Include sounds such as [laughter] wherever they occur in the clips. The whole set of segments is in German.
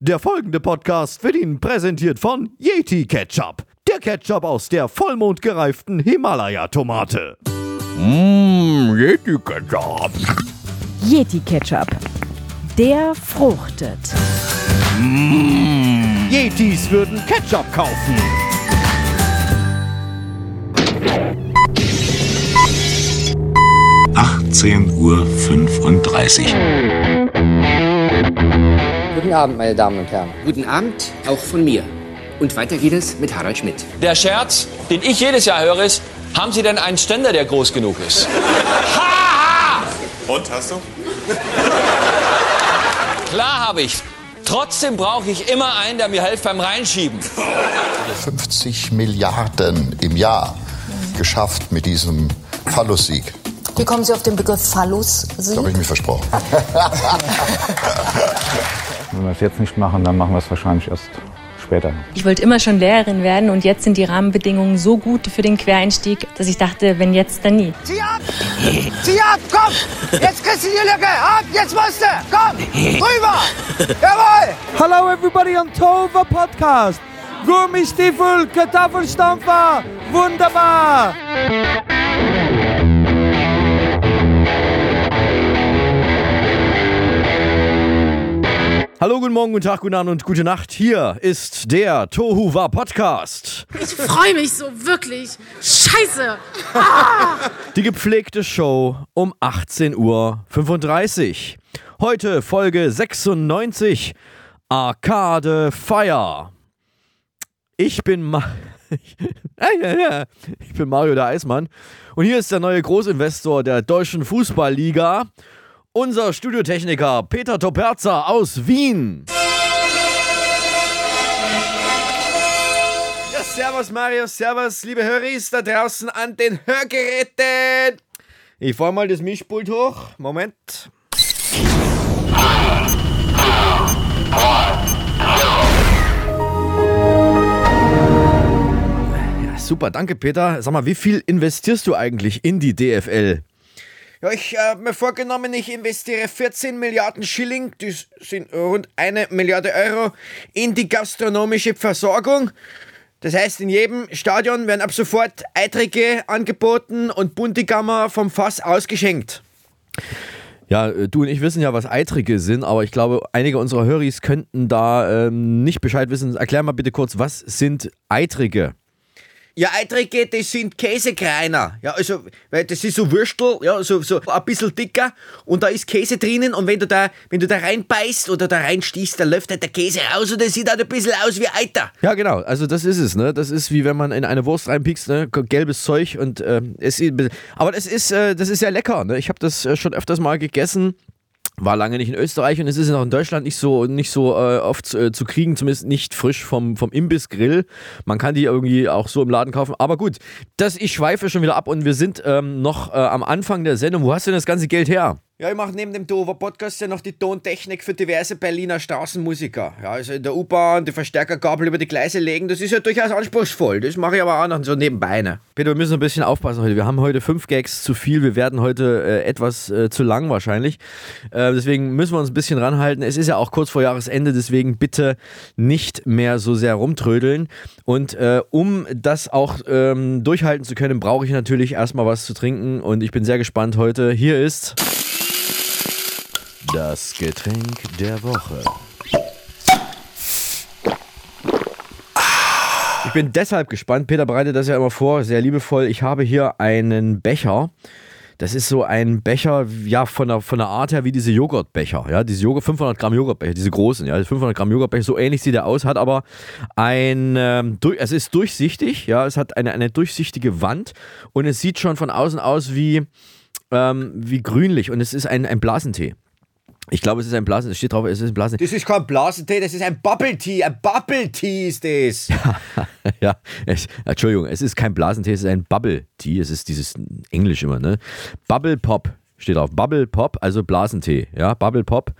Der folgende Podcast wird Ihnen präsentiert von Yeti Ketchup. Der Ketchup aus der vollmondgereiften Himalaya-Tomate. Mmm, Yeti Ketchup. Yeti Ketchup. Der fruchtet. Yetis würden Ketchup kaufen. Uhr. 35. Guten Abend, meine Damen und Herren. Guten Abend, auch von mir. Und weiter geht es mit Harald Schmidt. Der Scherz, den ich jedes Jahr höre, ist, haben Sie denn einen Ständer, der groß genug ist? Haha! Und, hast du? Klar habe ich. Trotzdem brauche ich immer einen, der mir hilft beim Reinschieben. 50 Milliarden im Jahr geschafft mit diesem Phallus-Sieg. Wie kommen Sie auf den Begriff Phallus? Da habe ich mir versprochen. [laughs] Wenn wir es jetzt nicht machen, dann machen wir es wahrscheinlich erst später. Ich wollte immer schon Lehrerin werden und jetzt sind die Rahmenbedingungen so gut für den Quereinstieg, dass ich dachte, wenn jetzt, dann nie. Zieh ab! Zieh ab! Komm! Jetzt kriegst du die Lücke! Ab! Jetzt musst du! Komm! Rüber! Jawohl! Hello everybody on Tova Podcast. Gummistiefel, Kartoffelstampfer, wunderbar! Hallo, guten Morgen, guten Tag, guten Abend und gute Nacht. Hier ist der Tohuwa Podcast. Ich freue mich so, wirklich. Scheiße. Ah! Die gepflegte Show um 18.35 Uhr. Heute Folge 96 Arcade Fire. Ich bin, Ma [laughs] ich bin Mario der Eismann und hier ist der neue Großinvestor der Deutschen Fußballliga unser Studiotechniker Peter Toperza aus Wien. Ja, servus Mario, servus liebe Höris da draußen an den Hörgeräten. Ich fahr mal das Mischpult hoch. Moment. Super, danke Peter. Sag mal, wie viel investierst du eigentlich in die DFL? Ich habe mir vorgenommen, ich investiere 14 Milliarden Schilling, das sind rund eine Milliarde Euro, in die gastronomische Versorgung. Das heißt, in jedem Stadion werden ab sofort Eitrige angeboten und Buntigammer vom Fass ausgeschenkt. Ja, äh, du und ich wissen ja, was Eitrige sind, aber ich glaube, einige unserer Höris könnten da ähm, nicht Bescheid wissen. Erklär mal bitte kurz, was sind Eitrige? Ja, Eitrige, das sind Käsekreiner. Ja, also, weil das ist so Würstel, ja, so, so ein bisschen dicker und da ist Käse drinnen und wenn du da, wenn du da reinbeißt oder da reinstichst, dann läuft halt der Käse raus und das sieht halt ein bisschen aus wie Eiter. Ja, genau, also das ist es, ne? Das ist wie wenn man in eine Wurst reinpiekst, ne? Gelbes Zeug und äh, es ist, aber das ist, äh, das ist ja lecker, ne? Ich habe das äh, schon öfters mal gegessen war lange nicht in Österreich und es ist auch in Deutschland nicht so, nicht so äh, oft äh, zu kriegen, zumindest nicht frisch vom, vom Imbissgrill. Man kann die irgendwie auch so im Laden kaufen. Aber gut, das, ich schweife schon wieder ab und wir sind ähm, noch äh, am Anfang der Sendung. Wo hast du denn das ganze Geld her? Ja, ich mache neben dem Dover Podcast ja noch die Tontechnik für diverse Berliner Straßenmusiker. Ja, also in der U-Bahn die Verstärkergabel über die Gleise legen, das ist ja durchaus anspruchsvoll. Das mache ich aber auch noch so nebenbei. Ne? Peter, wir müssen ein bisschen aufpassen heute. Wir haben heute fünf Gags zu viel. Wir werden heute äh, etwas äh, zu lang wahrscheinlich. Äh, deswegen müssen wir uns ein bisschen ranhalten. Es ist ja auch kurz vor Jahresende, deswegen bitte nicht mehr so sehr rumtrödeln. Und äh, um das auch ähm, durchhalten zu können, brauche ich natürlich erstmal was zu trinken. Und ich bin sehr gespannt heute. Hier ist. Das Getränk der Woche. Ich bin deshalb gespannt. Peter bereitet das ja immer vor, sehr liebevoll. Ich habe hier einen Becher. Das ist so ein Becher, ja, von der, von der Art her wie diese Joghurtbecher. Ja, diese Joghurt, 500 Gramm Joghurtbecher, diese großen, ja, 500 Gramm Joghurtbecher, so ähnlich sieht er aus, hat aber ein, ähm, es ist durchsichtig, ja, es hat eine, eine durchsichtige Wand und es sieht schon von außen aus wie, ähm, wie grünlich und es ist ein, ein Blasentee. Ich glaube, es ist ein Blasen, es steht drauf, es ist ein Blasen. Das ist kein Blasentee, das ist ein Bubble Tea. Ein Bubble Tea ist das. [laughs] ja, es, Entschuldigung, es ist kein Blasentee, es ist ein Bubble Tea. Es ist dieses Englisch immer, ne? Bubble Pop steht drauf. Bubble Pop, also Blasentee. Ja, Bubble Pop.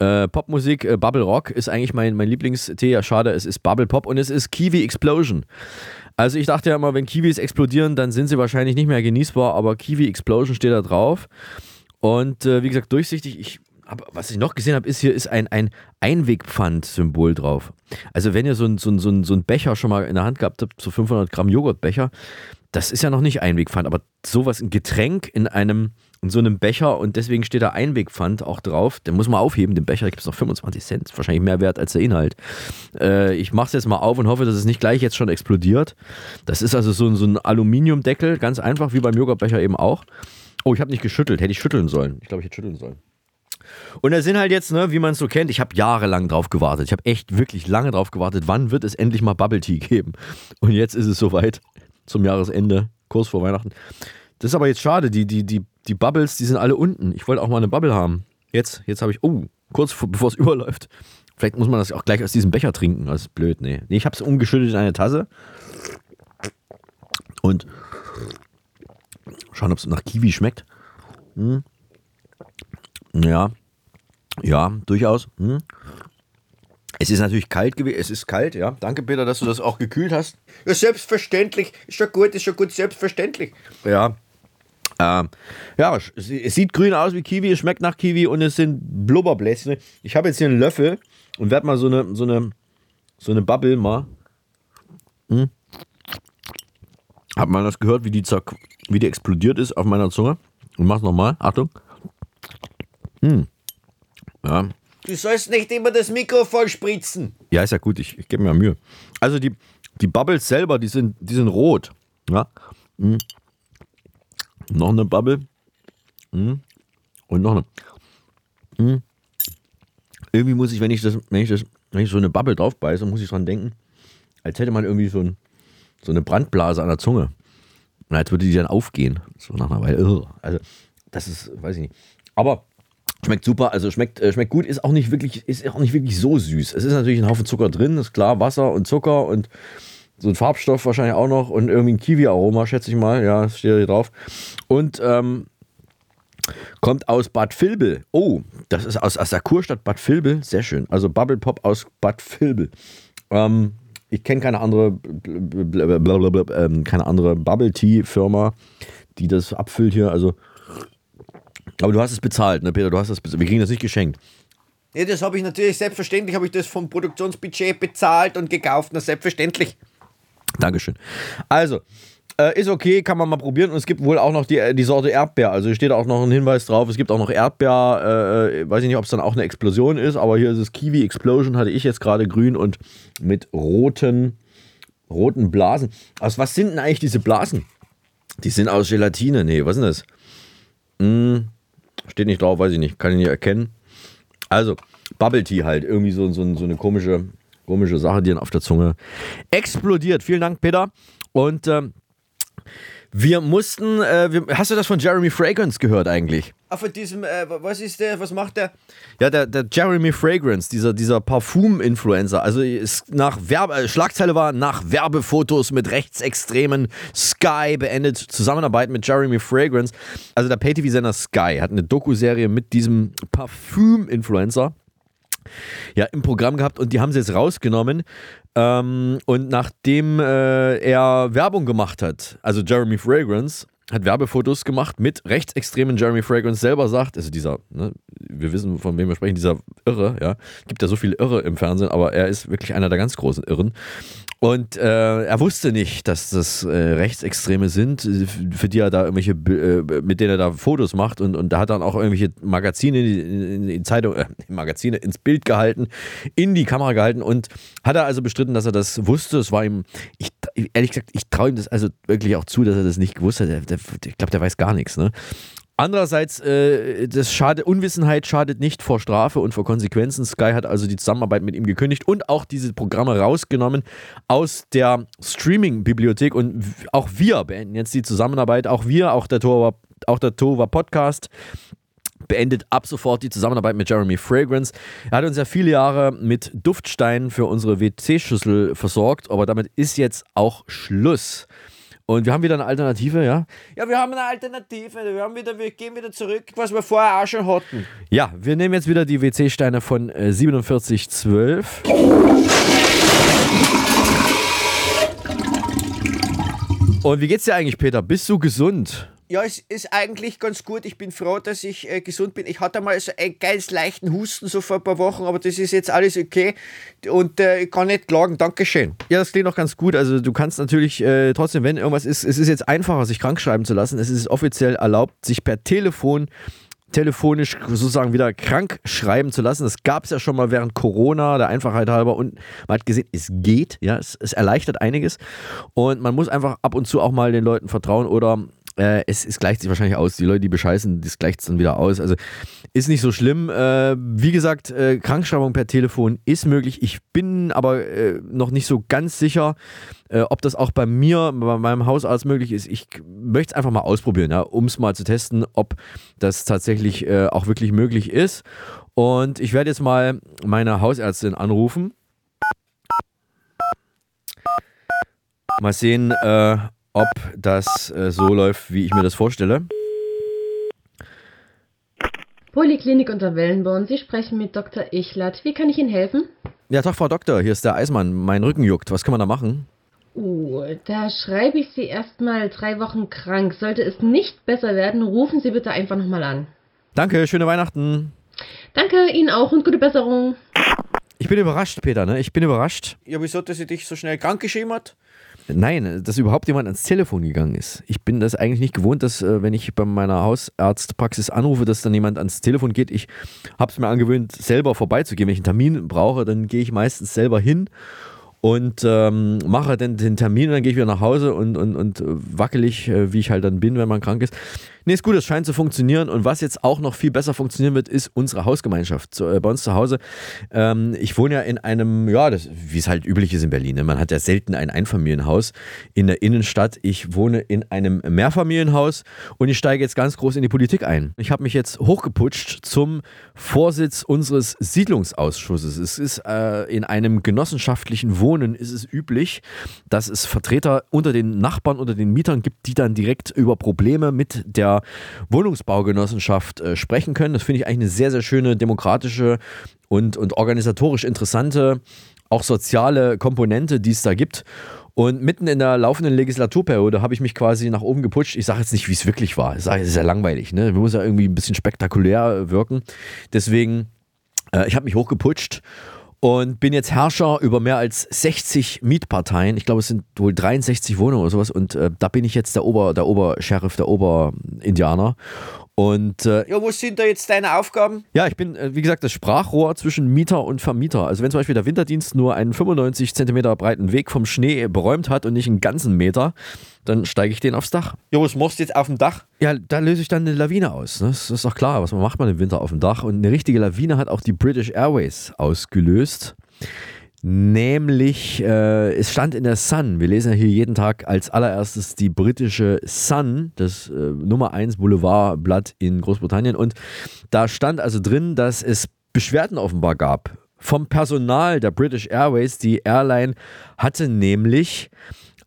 Äh, Popmusik, äh, Bubble Rock ist eigentlich mein, mein Lieblingstee. Ja, schade, es ist Bubble Pop und es ist Kiwi Explosion. Also ich dachte ja immer, wenn Kiwis explodieren, dann sind sie wahrscheinlich nicht mehr genießbar, aber Kiwi Explosion steht da drauf. Und äh, wie gesagt, durchsichtig. Ich Aber was ich noch gesehen habe, ist hier ist ein, ein Einwegpfand-Symbol drauf. Also wenn ihr so ein, so, so, ein, Becher schon mal in der Hand gehabt habt, so 500 Gramm Joghurtbecher, das ist ja noch nicht Einwegpfand, aber sowas, ein Getränk in einem, in so einem Becher und deswegen steht da Einwegpfand auch drauf. Den muss man aufheben, den Becher, gibt es noch 25 Cent. Wahrscheinlich mehr wert als der Inhalt. Äh, ich mache es jetzt mal auf und hoffe, dass es nicht gleich jetzt schon explodiert. Das ist also so, so ein Aluminiumdeckel, ganz einfach, wie beim Joghurtbecher eben auch. Oh, ich habe nicht geschüttelt, hätte ich schütteln sollen. Ich glaube, ich hätte schütteln sollen. Und da sind halt jetzt, ne, wie man es so kennt, ich habe jahrelang drauf gewartet. Ich habe echt wirklich lange drauf gewartet, wann wird es endlich mal Bubble Tea geben. Und jetzt ist es soweit, zum Jahresende, kurz vor Weihnachten. Das ist aber jetzt schade, die, die, die, die Bubbles, die sind alle unten. Ich wollte auch mal eine Bubble haben. Jetzt, jetzt habe ich, oh, kurz vor, bevor es [laughs] überläuft. Vielleicht muss man das auch gleich aus diesem Becher trinken. Das ist blöd, nee. Nee, ich habe es umgeschüttet in eine Tasse. Und schauen, ob es nach Kiwi schmeckt. Hm. Ja, ja, durchaus. Hm. Es ist natürlich kalt gewesen. Es ist kalt, ja. Danke, Peter, dass du das auch gekühlt hast. Ja, selbstverständlich. Ist schon gut, ist schon gut, selbstverständlich. Ja. Ähm, ja, es, sieht grün aus wie Kiwi, es schmeckt nach Kiwi und es sind Blubberbläschen. Ich habe jetzt hier einen Löffel und werde mal so eine, so eine, so eine Bubble mal. Hm. Hat man das gehört, wie die, zerk wie die explodiert ist auf meiner Zunge? Und mach's nochmal. Achtung. Hm. Ja, Du sollst nicht immer das Mikro voll spritzen. Ja, ist ja gut, ich, ich gebe mir Mühe. Also die, die Bubbles selber, die sind, die sind rot. Ja. Mm. Noch eine Bubble. Mm. Und noch eine. Mm. Irgendwie muss ich, wenn ich das, wenn ich das, wenn ich so eine Bubble drauf beiße, muss ich dran denken, als hätte man irgendwie so, ein, so eine Brandblase an der Zunge. Und als würde die dann aufgehen. So nach einer Weile. Also, das ist, weiß ich nicht. Aber Schmeckt super, also schmeckt, äh, schmeckt gut, ist auch nicht wirklich, ist auch nicht wirklich so süß. Es ist natürlich ein Haufen Zucker drin, ist klar, Wasser und Zucker und so ein Farbstoff wahrscheinlich auch noch und irgendwie ein Kiwi-Aroma, schätze ich mal. Ja, das steht hier drauf. Und ähm, kommt aus Bad Vilbel. Oh, das ist aus, aus der Kurstadt Bad Vilbel. Sehr schön. Also Bubble Pop aus Bad Vilbel. Ähm, ich kenne keine andere, blablabla, ähm, keine andere Bubble Tea Firma, die das abfüllt hier. Also aber du hast es bezahlt, ne, Peter? Du hast es bezahlt. Wir kriegen das nicht geschenkt. Ja, das habe ich natürlich, selbstverständlich habe ich das vom Produktionsbudget bezahlt und gekauft. Na, selbstverständlich. Dankeschön. Also, äh, ist okay, kann man mal probieren. Und es gibt wohl auch noch die, äh, die Sorte Erdbeer. Also hier steht auch noch ein Hinweis drauf. Es gibt auch noch Erdbeer. Äh, weiß ich nicht, ob es dann auch eine Explosion ist, aber hier ist es Kiwi Explosion, hatte ich jetzt gerade grün und mit roten, roten Blasen. Aus was sind denn eigentlich diese Blasen? Die sind aus Gelatine. Nee, was ist denn das? Hm, steht nicht drauf, weiß ich nicht. Kann ich nicht erkennen. Also, Bubble Tea halt. Irgendwie so, so, so eine komische, komische Sache, die dann auf der Zunge explodiert. Vielen Dank, Peter. Und ähm, wir mussten, äh, wir, hast du das von Jeremy Fragrance gehört eigentlich? Ah, von diesem, äh, was ist der, was macht der? Ja, der, der Jeremy Fragrance, dieser, dieser Parfum-Influencer. Also ist nach Werbe, äh, Schlagzeile war nach Werbefotos mit rechtsextremen Sky beendet Zusammenarbeit mit Jeremy Fragrance. Also der Pay-TV-Sender Sky hat eine Doku-Serie mit diesem Parfum-Influencer ja, im Programm gehabt und die haben sie jetzt rausgenommen. Ähm, und nachdem äh, er Werbung gemacht hat, also Jeremy Fragrance, hat Werbefotos gemacht mit rechtsextremen Jeremy Fragrance selber sagt, also dieser, ne, wir wissen, von wem wir sprechen, dieser Irre, ja, gibt ja so viele Irre im Fernsehen, aber er ist wirklich einer der ganz großen Irren. Und äh, er wusste nicht, dass das äh, Rechtsextreme sind, für die er da irgendwelche, äh, mit denen er da Fotos macht und, und da hat dann auch irgendwelche Magazine, in, in, in Zeitung, äh, [laughs] Magazine ins Bild gehalten, in die Kamera gehalten und hat er also bestritten, dass er das wusste. Es war ihm, ich, ehrlich gesagt, ich traue ihm das also wirklich auch zu, dass er das nicht gewusst hat. Der, der, ich glaube, der weiß gar nichts. Ne? Andererseits, äh, das schade, Unwissenheit schadet nicht vor Strafe und vor Konsequenzen. Sky hat also die Zusammenarbeit mit ihm gekündigt und auch diese Programme rausgenommen aus der Streaming-Bibliothek. Und auch wir beenden jetzt die Zusammenarbeit. Auch wir, auch der Tova, auch der Tova Podcast beendet ab sofort die Zusammenarbeit mit Jeremy Fragrance. Er hat uns ja viele Jahre mit Duftsteinen für unsere WC-Schüssel versorgt, aber damit ist jetzt auch Schluss. Und wir haben wieder eine Alternative, ja? Ja, wir haben eine Alternative. Wir, haben wieder, wir gehen wieder zurück, was wir vorher auch schon hatten. Ja, wir nehmen jetzt wieder die WC-Steine von äh, 4712. Und wie geht's dir eigentlich, Peter? Bist du gesund? Ja, es ist eigentlich ganz gut. Ich bin froh, dass ich äh, gesund bin. Ich hatte mal so einen ganz leichten Husten so vor ein paar Wochen, aber das ist jetzt alles okay und äh, ich kann nicht klagen. Dankeschön. Ja, das klingt auch ganz gut. Also du kannst natürlich äh, trotzdem, wenn irgendwas ist, es ist jetzt einfacher, sich krank schreiben zu lassen. Es ist offiziell erlaubt, sich per Telefon telefonisch sozusagen wieder krank schreiben zu lassen. Das gab es ja schon mal während Corona, der Einfachheit halber. Und man hat gesehen, es geht, ja, es, es erleichtert einiges. Und man muss einfach ab und zu auch mal den Leuten vertrauen oder äh, es, es, gleicht sich wahrscheinlich aus. Die Leute, die bescheißen, das gleicht es dann wieder aus. Also ist nicht so schlimm. Äh, wie gesagt, äh, Krankschreibung per Telefon ist möglich. Ich bin aber äh, noch nicht so ganz sicher, äh, ob das auch bei mir, bei meinem Hausarzt möglich ist. Ich möchte es einfach mal ausprobieren, ja, um es mal zu testen, ob das tatsächlich äh, auch wirklich möglich ist. Und ich werde jetzt mal meine Hausärztin anrufen. Mal sehen, ob das äh, so läuft, wie ich mir das vorstelle. Poliklinik unter Wellenborn. Sie sprechen mit Dr. Ichlert. Wie kann ich Ihnen helfen? Ja, doch, Frau Doktor, hier ist der Eismann. Mein Rücken juckt. Was kann man da machen? Uh, da schreibe ich Sie erstmal drei Wochen krank. Sollte es nicht besser werden, rufen Sie bitte einfach nochmal an. Danke, schöne Weihnachten. Danke, Ihnen auch und gute Besserung. Ich bin überrascht, Peter, ne? Ich bin überrascht. Ja, wieso, dass sie dich so schnell krank geschrieben hat? Nein, dass überhaupt jemand ans Telefon gegangen ist. Ich bin das eigentlich nicht gewohnt, dass äh, wenn ich bei meiner Hausarztpraxis anrufe, dass dann jemand ans Telefon geht. Ich habe es mir angewöhnt, selber vorbeizugehen. Wenn ich einen Termin brauche, dann gehe ich meistens selber hin und ähm, mache dann den Termin und dann gehe ich wieder nach Hause und, und, und wackelig, äh, wie ich halt dann bin, wenn man krank ist. Nee, ist gut, es scheint zu funktionieren. Und was jetzt auch noch viel besser funktionieren wird, ist unsere Hausgemeinschaft. So, äh, bei uns zu Hause. Ähm, ich wohne ja in einem, ja, wie es halt üblich ist in Berlin. Ne? Man hat ja selten ein Einfamilienhaus in der Innenstadt. Ich wohne in einem Mehrfamilienhaus und ich steige jetzt ganz groß in die Politik ein. Ich habe mich jetzt hochgeputscht zum Vorsitz unseres Siedlungsausschusses. Es ist äh, in einem genossenschaftlichen Wohnen ist es üblich, dass es Vertreter unter den Nachbarn, unter den Mietern gibt, die dann direkt über Probleme mit der Wohnungsbaugenossenschaft äh, sprechen können. Das finde ich eigentlich eine sehr, sehr schöne, demokratische und, und organisatorisch interessante, auch soziale Komponente, die es da gibt. Und mitten in der laufenden Legislaturperiode habe ich mich quasi nach oben geputscht. Ich sage jetzt nicht, wie es wirklich war. Es ist ja langweilig. Ne? Man muss ja irgendwie ein bisschen spektakulär wirken. Deswegen, äh, ich habe mich hochgeputscht und bin jetzt Herrscher über mehr als 60 Mietparteien. Ich glaube, es sind wohl 63 Wohnungen oder sowas. Und äh, da bin ich jetzt der Ober, der Obersheriff, der Oberindianer. Und äh, ja, was sind da jetzt deine Aufgaben? Ja, ich bin, äh, wie gesagt, das Sprachrohr zwischen Mieter und Vermieter. Also wenn zum Beispiel der Winterdienst nur einen 95 Zentimeter breiten Weg vom Schnee beräumt hat und nicht einen ganzen Meter, dann steige ich den aufs Dach. Ja, was machst du jetzt auf dem Dach? Ja, da löse ich dann eine Lawine aus. Ne? Das ist doch klar, was macht man im Winter auf dem Dach. Und eine richtige Lawine hat auch die British Airways ausgelöst. Nämlich, äh, es stand in der Sun, wir lesen ja hier jeden Tag als allererstes die britische Sun, das äh, Nummer 1 Boulevardblatt in Großbritannien. Und da stand also drin, dass es Beschwerden offenbar gab vom Personal der British Airways. Die Airline hatte nämlich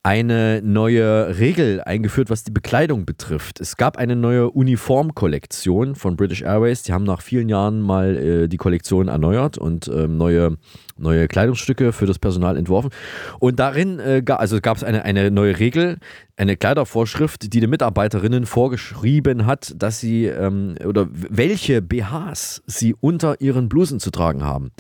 eine neue Regel eingeführt, was die Bekleidung betrifft. Es gab eine neue Uniformkollektion von British Airways. Die haben nach vielen Jahren mal äh, die Kollektion erneuert und äh, neue, neue Kleidungsstücke für das Personal entworfen. Und darin äh, also gab es eine, eine neue Regel, eine Kleidervorschrift, die den Mitarbeiterinnen vorgeschrieben hat, dass sie ähm, oder welche BHs sie unter ihren Blusen zu tragen haben.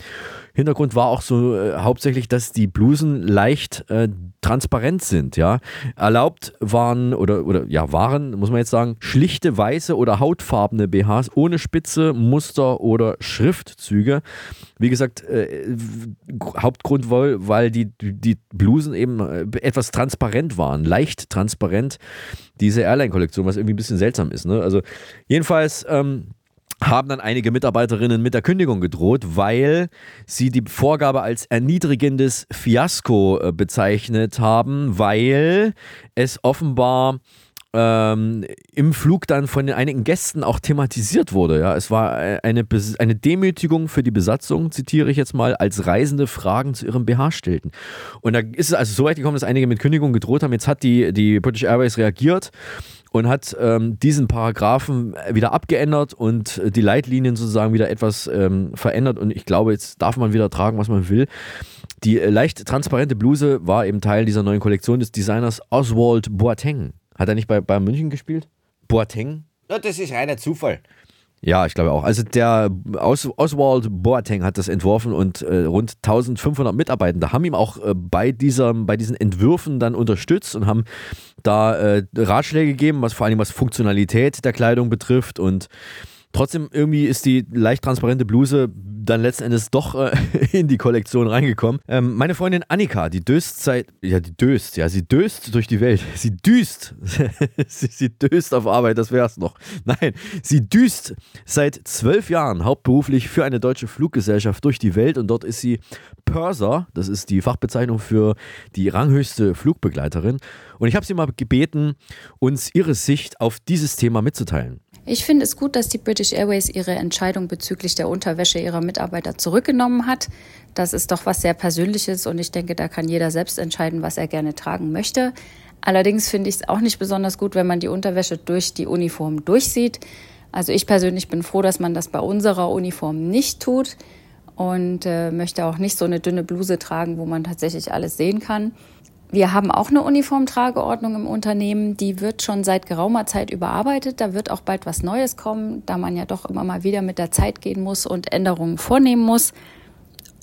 Hintergrund war auch so äh, hauptsächlich, dass die Blusen leicht äh, transparent sind, ja. Erlaubt waren oder, oder ja, waren, muss man jetzt sagen, schlichte weiße oder hautfarbene BHs ohne Spitze, Muster oder Schriftzüge. Wie gesagt, äh, Hauptgrund, weil, weil die, die Blusen eben äh, etwas transparent waren, leicht transparent, diese Airline-Kollektion, was irgendwie ein bisschen seltsam ist. Ne? Also jedenfalls ähm, haben dann einige Mitarbeiterinnen mit der Kündigung gedroht, weil sie die Vorgabe als erniedrigendes Fiasko äh, bezeichnet haben, weil es offenbar ähm, im Flug dann von den einigen Gästen auch thematisiert wurde. Ja, es war eine, eine Demütigung für die Besatzung, zitiere ich jetzt mal, als Reisende Fragen zu ihrem BH stellten. Und da ist es also so weit gekommen, dass einige mit Kündigung gedroht haben. Jetzt hat die, die British Airways reagiert und hat ähm, diesen Paragraphen wieder abgeändert und die Leitlinien sozusagen wieder etwas ähm, verändert. Und ich glaube, jetzt darf man wieder tragen, was man will. Die äh, leicht transparente Bluse war eben Teil dieser neuen Kollektion des Designers Oswald Boateng. Hat er nicht bei Bayern München gespielt? Boateng? Das ist reiner Zufall. Ja, ich glaube auch. Also der Os Oswald Boateng hat das entworfen und äh, rund 1500 Mitarbeitende haben ihm auch äh, bei, dieser, bei diesen Entwürfen dann unterstützt und haben da äh, Ratschläge gegeben, was vor allem was Funktionalität der Kleidung betrifft und Trotzdem irgendwie ist die leicht transparente Bluse dann letzten Endes doch äh, [laughs] in die Kollektion reingekommen. Ähm, meine Freundin Annika, die döst seit, ja, die döst, ja, sie döst durch die Welt. [laughs] Sie düst. [laughs] sie, sie döst auf Arbeit, das wär's noch. Nein, sie düst seit zwölf Jahren hauptberuflich für eine deutsche Fluggesellschaft durch die Welt und dort ist sie Purser, das ist die Fachbezeichnung für die ranghöchste Flugbegleiterin. Und ich habe sie mal gebeten, uns ihre Sicht auf dieses Thema mitzuteilen. Ich finde es gut, dass die British Airways ihre Entscheidung bezüglich der Unterwäsche ihrer Mitarbeiter zurückgenommen hat. Das ist doch was sehr Persönliches und ich denke, da kann jeder selbst entscheiden, was er gerne tragen möchte. Allerdings finde ich es auch nicht besonders gut, wenn man die Unterwäsche durch die Uniform durchsieht. Also ich persönlich bin froh, dass man das bei unserer Uniform nicht tut und äh, möchte auch nicht so eine dünne Bluse tragen, wo man tatsächlich alles sehen kann. Wir haben auch eine Uniformtrageordnung im Unternehmen, die wird schon seit geraumer Zeit überarbeitet. Da wird auch bald was Neues kommen, da man ja doch immer mal wieder mit der Zeit gehen muss und Änderungen vornehmen muss.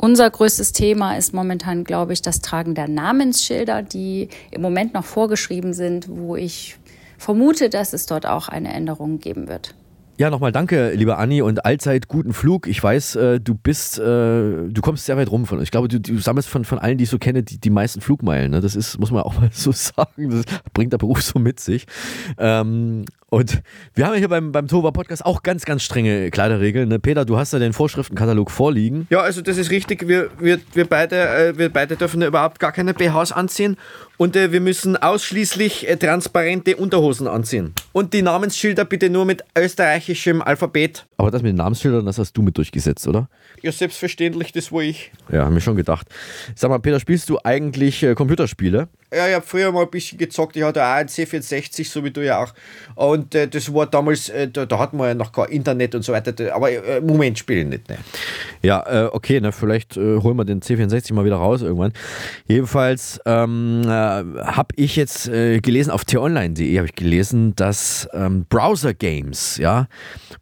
Unser größtes Thema ist momentan, glaube ich, das Tragen der Namensschilder, die im Moment noch vorgeschrieben sind, wo ich vermute, dass es dort auch eine Änderung geben wird. Ja, nochmal danke, lieber Anni und allzeit guten Flug. Ich weiß, äh, du bist, äh, du kommst sehr weit rum von uns. Ich glaube, du, du sammelst von, von allen, die ich so kenne, die, die meisten Flugmeilen. Ne? Das ist, muss man auch [laughs] mal so sagen, das bringt der Beruf so mit sich. Ähm, und wir haben ja hier beim, beim Tova Podcast auch ganz, ganz strenge Kleiderregeln. Ne? Peter, du hast ja den Vorschriftenkatalog vorliegen. Ja, also das ist richtig. Wir, wir, wir, beide, äh, wir beide dürfen ja überhaupt gar keine BHs anziehen. Und äh, wir müssen ausschließlich äh, transparente Unterhosen anziehen. Und die Namensschilder bitte nur mit österreichischem Alphabet. Aber das mit den Namensschildern, das hast du mit durchgesetzt, oder? Ja, selbstverständlich, das war ich. Ja, haben wir schon gedacht. Sag mal, Peter, spielst du eigentlich äh, Computerspiele? Ja, ich habe früher mal ein bisschen gezockt. Ich hatte auch einen C64, so wie du ja auch. Und äh, das war damals, äh, da, da hatten wir ja noch kein Internet und so weiter. Aber äh, Moment spiele ich nicht. Ne? Ja, äh, okay, ne, vielleicht äh, holen wir den C64 mal wieder raus irgendwann. Jedenfalls ähm, äh, habe ich jetzt gelesen, auf t-online.de habe ich gelesen, dass ähm, Browser Games, ja,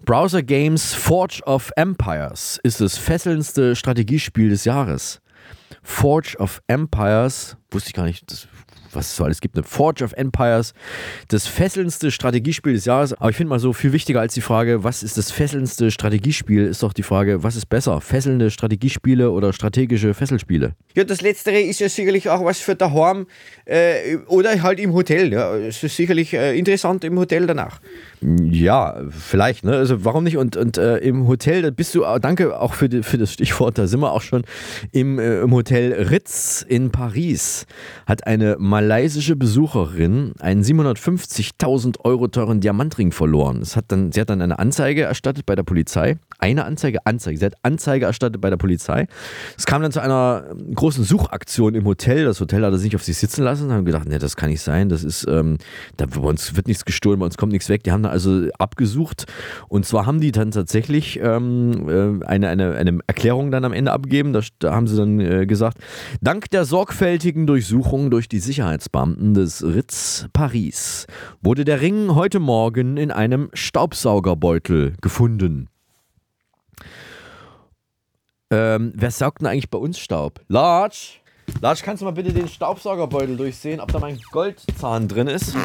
Browser Games Forge of Empires ist das fesselndste Strategiespiel des Jahres. Forge of Empires, wusste ich gar nicht, das was es so alles gibt. Eine Forge of Empires, das fesselndste Strategiespiel des Jahres. Aber ich finde mal so viel wichtiger als die Frage, was ist das fesselndste Strategiespiel, ist doch die Frage, was ist besser? Fesselnde Strategiespiele oder strategische Fesselspiele? Ja, das Letztere ist ja sicherlich auch was für daheim äh, oder halt im Hotel. Ja. Es ist sicherlich äh, interessant im Hotel danach. Ja, vielleicht, ne? Also warum nicht? Und, und äh, im Hotel, da bist du, danke auch für, die, für das Stichwort, da sind wir auch schon im, äh, im Hotel Ritz in Paris. Hat eine malaysische Besucherin einen 750.000 Euro teuren Diamantring verloren. Es hat dann, sie hat dann eine Anzeige erstattet bei der Polizei. Eine Anzeige, Anzeige. Sie hat Anzeige erstattet bei der Polizei. Es kam dann zu einer großen Suchaktion im Hotel. Das Hotel hat es nicht auf sich sitzen lassen. Haben gedacht, nee, das kann nicht sein. Das ist, ähm, da bei uns wird nichts gestohlen, bei uns kommt nichts weg. Die haben also abgesucht. Und zwar haben die dann tatsächlich ähm, äh, eine, eine, eine Erklärung dann am Ende abgegeben. Da, da haben sie dann äh, gesagt, dank der sorgfältigen Durchsuchung durch die Sicherheitsbeamten des Ritz Paris wurde der Ring heute Morgen in einem Staubsaugerbeutel gefunden. Ähm, wer saugt denn eigentlich bei uns Staub? Large? Large, kannst du mal bitte den Staubsaugerbeutel durchsehen, ob da mein Goldzahn drin ist?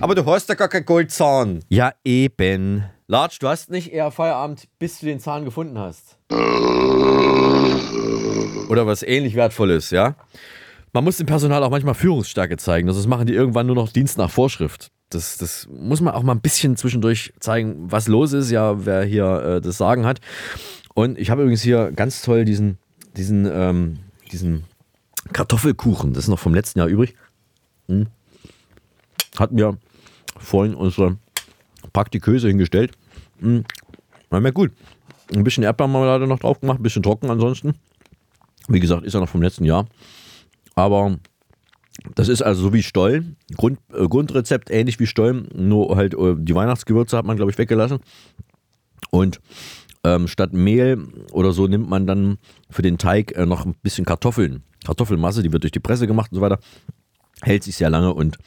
Aber du hast ja gar keinen Goldzahn. Ja, eben. Large, du hast nicht eher Feierabend, bis du den Zahn gefunden hast. Oder was ähnlich Wertvolles, ja? Man muss dem Personal auch manchmal Führungsstärke zeigen. Das machen die irgendwann nur noch Dienst nach Vorschrift. Das, das muss man auch mal ein bisschen zwischendurch zeigen, was los ist, ja, wer hier äh, das Sagen hat. Und ich habe übrigens hier ganz toll diesen, diesen, ähm, diesen Kartoffelkuchen. Das ist noch vom letzten Jahr übrig. Hm hatten wir vorhin unsere Praktiköse hingestellt. Hm, war mir gut. Ein bisschen Erdbeermarmelade noch drauf gemacht, ein bisschen trocken ansonsten. Wie gesagt, ist ja noch vom letzten Jahr. Aber das ist also so wie Stollen. Grund, äh, Grundrezept ähnlich wie Stollen, nur halt äh, die Weihnachtsgewürze hat man, glaube ich, weggelassen. Und ähm, statt Mehl oder so nimmt man dann für den Teig äh, noch ein bisschen Kartoffeln. Kartoffelmasse, die wird durch die Presse gemacht und so weiter. Hält sich sehr lange und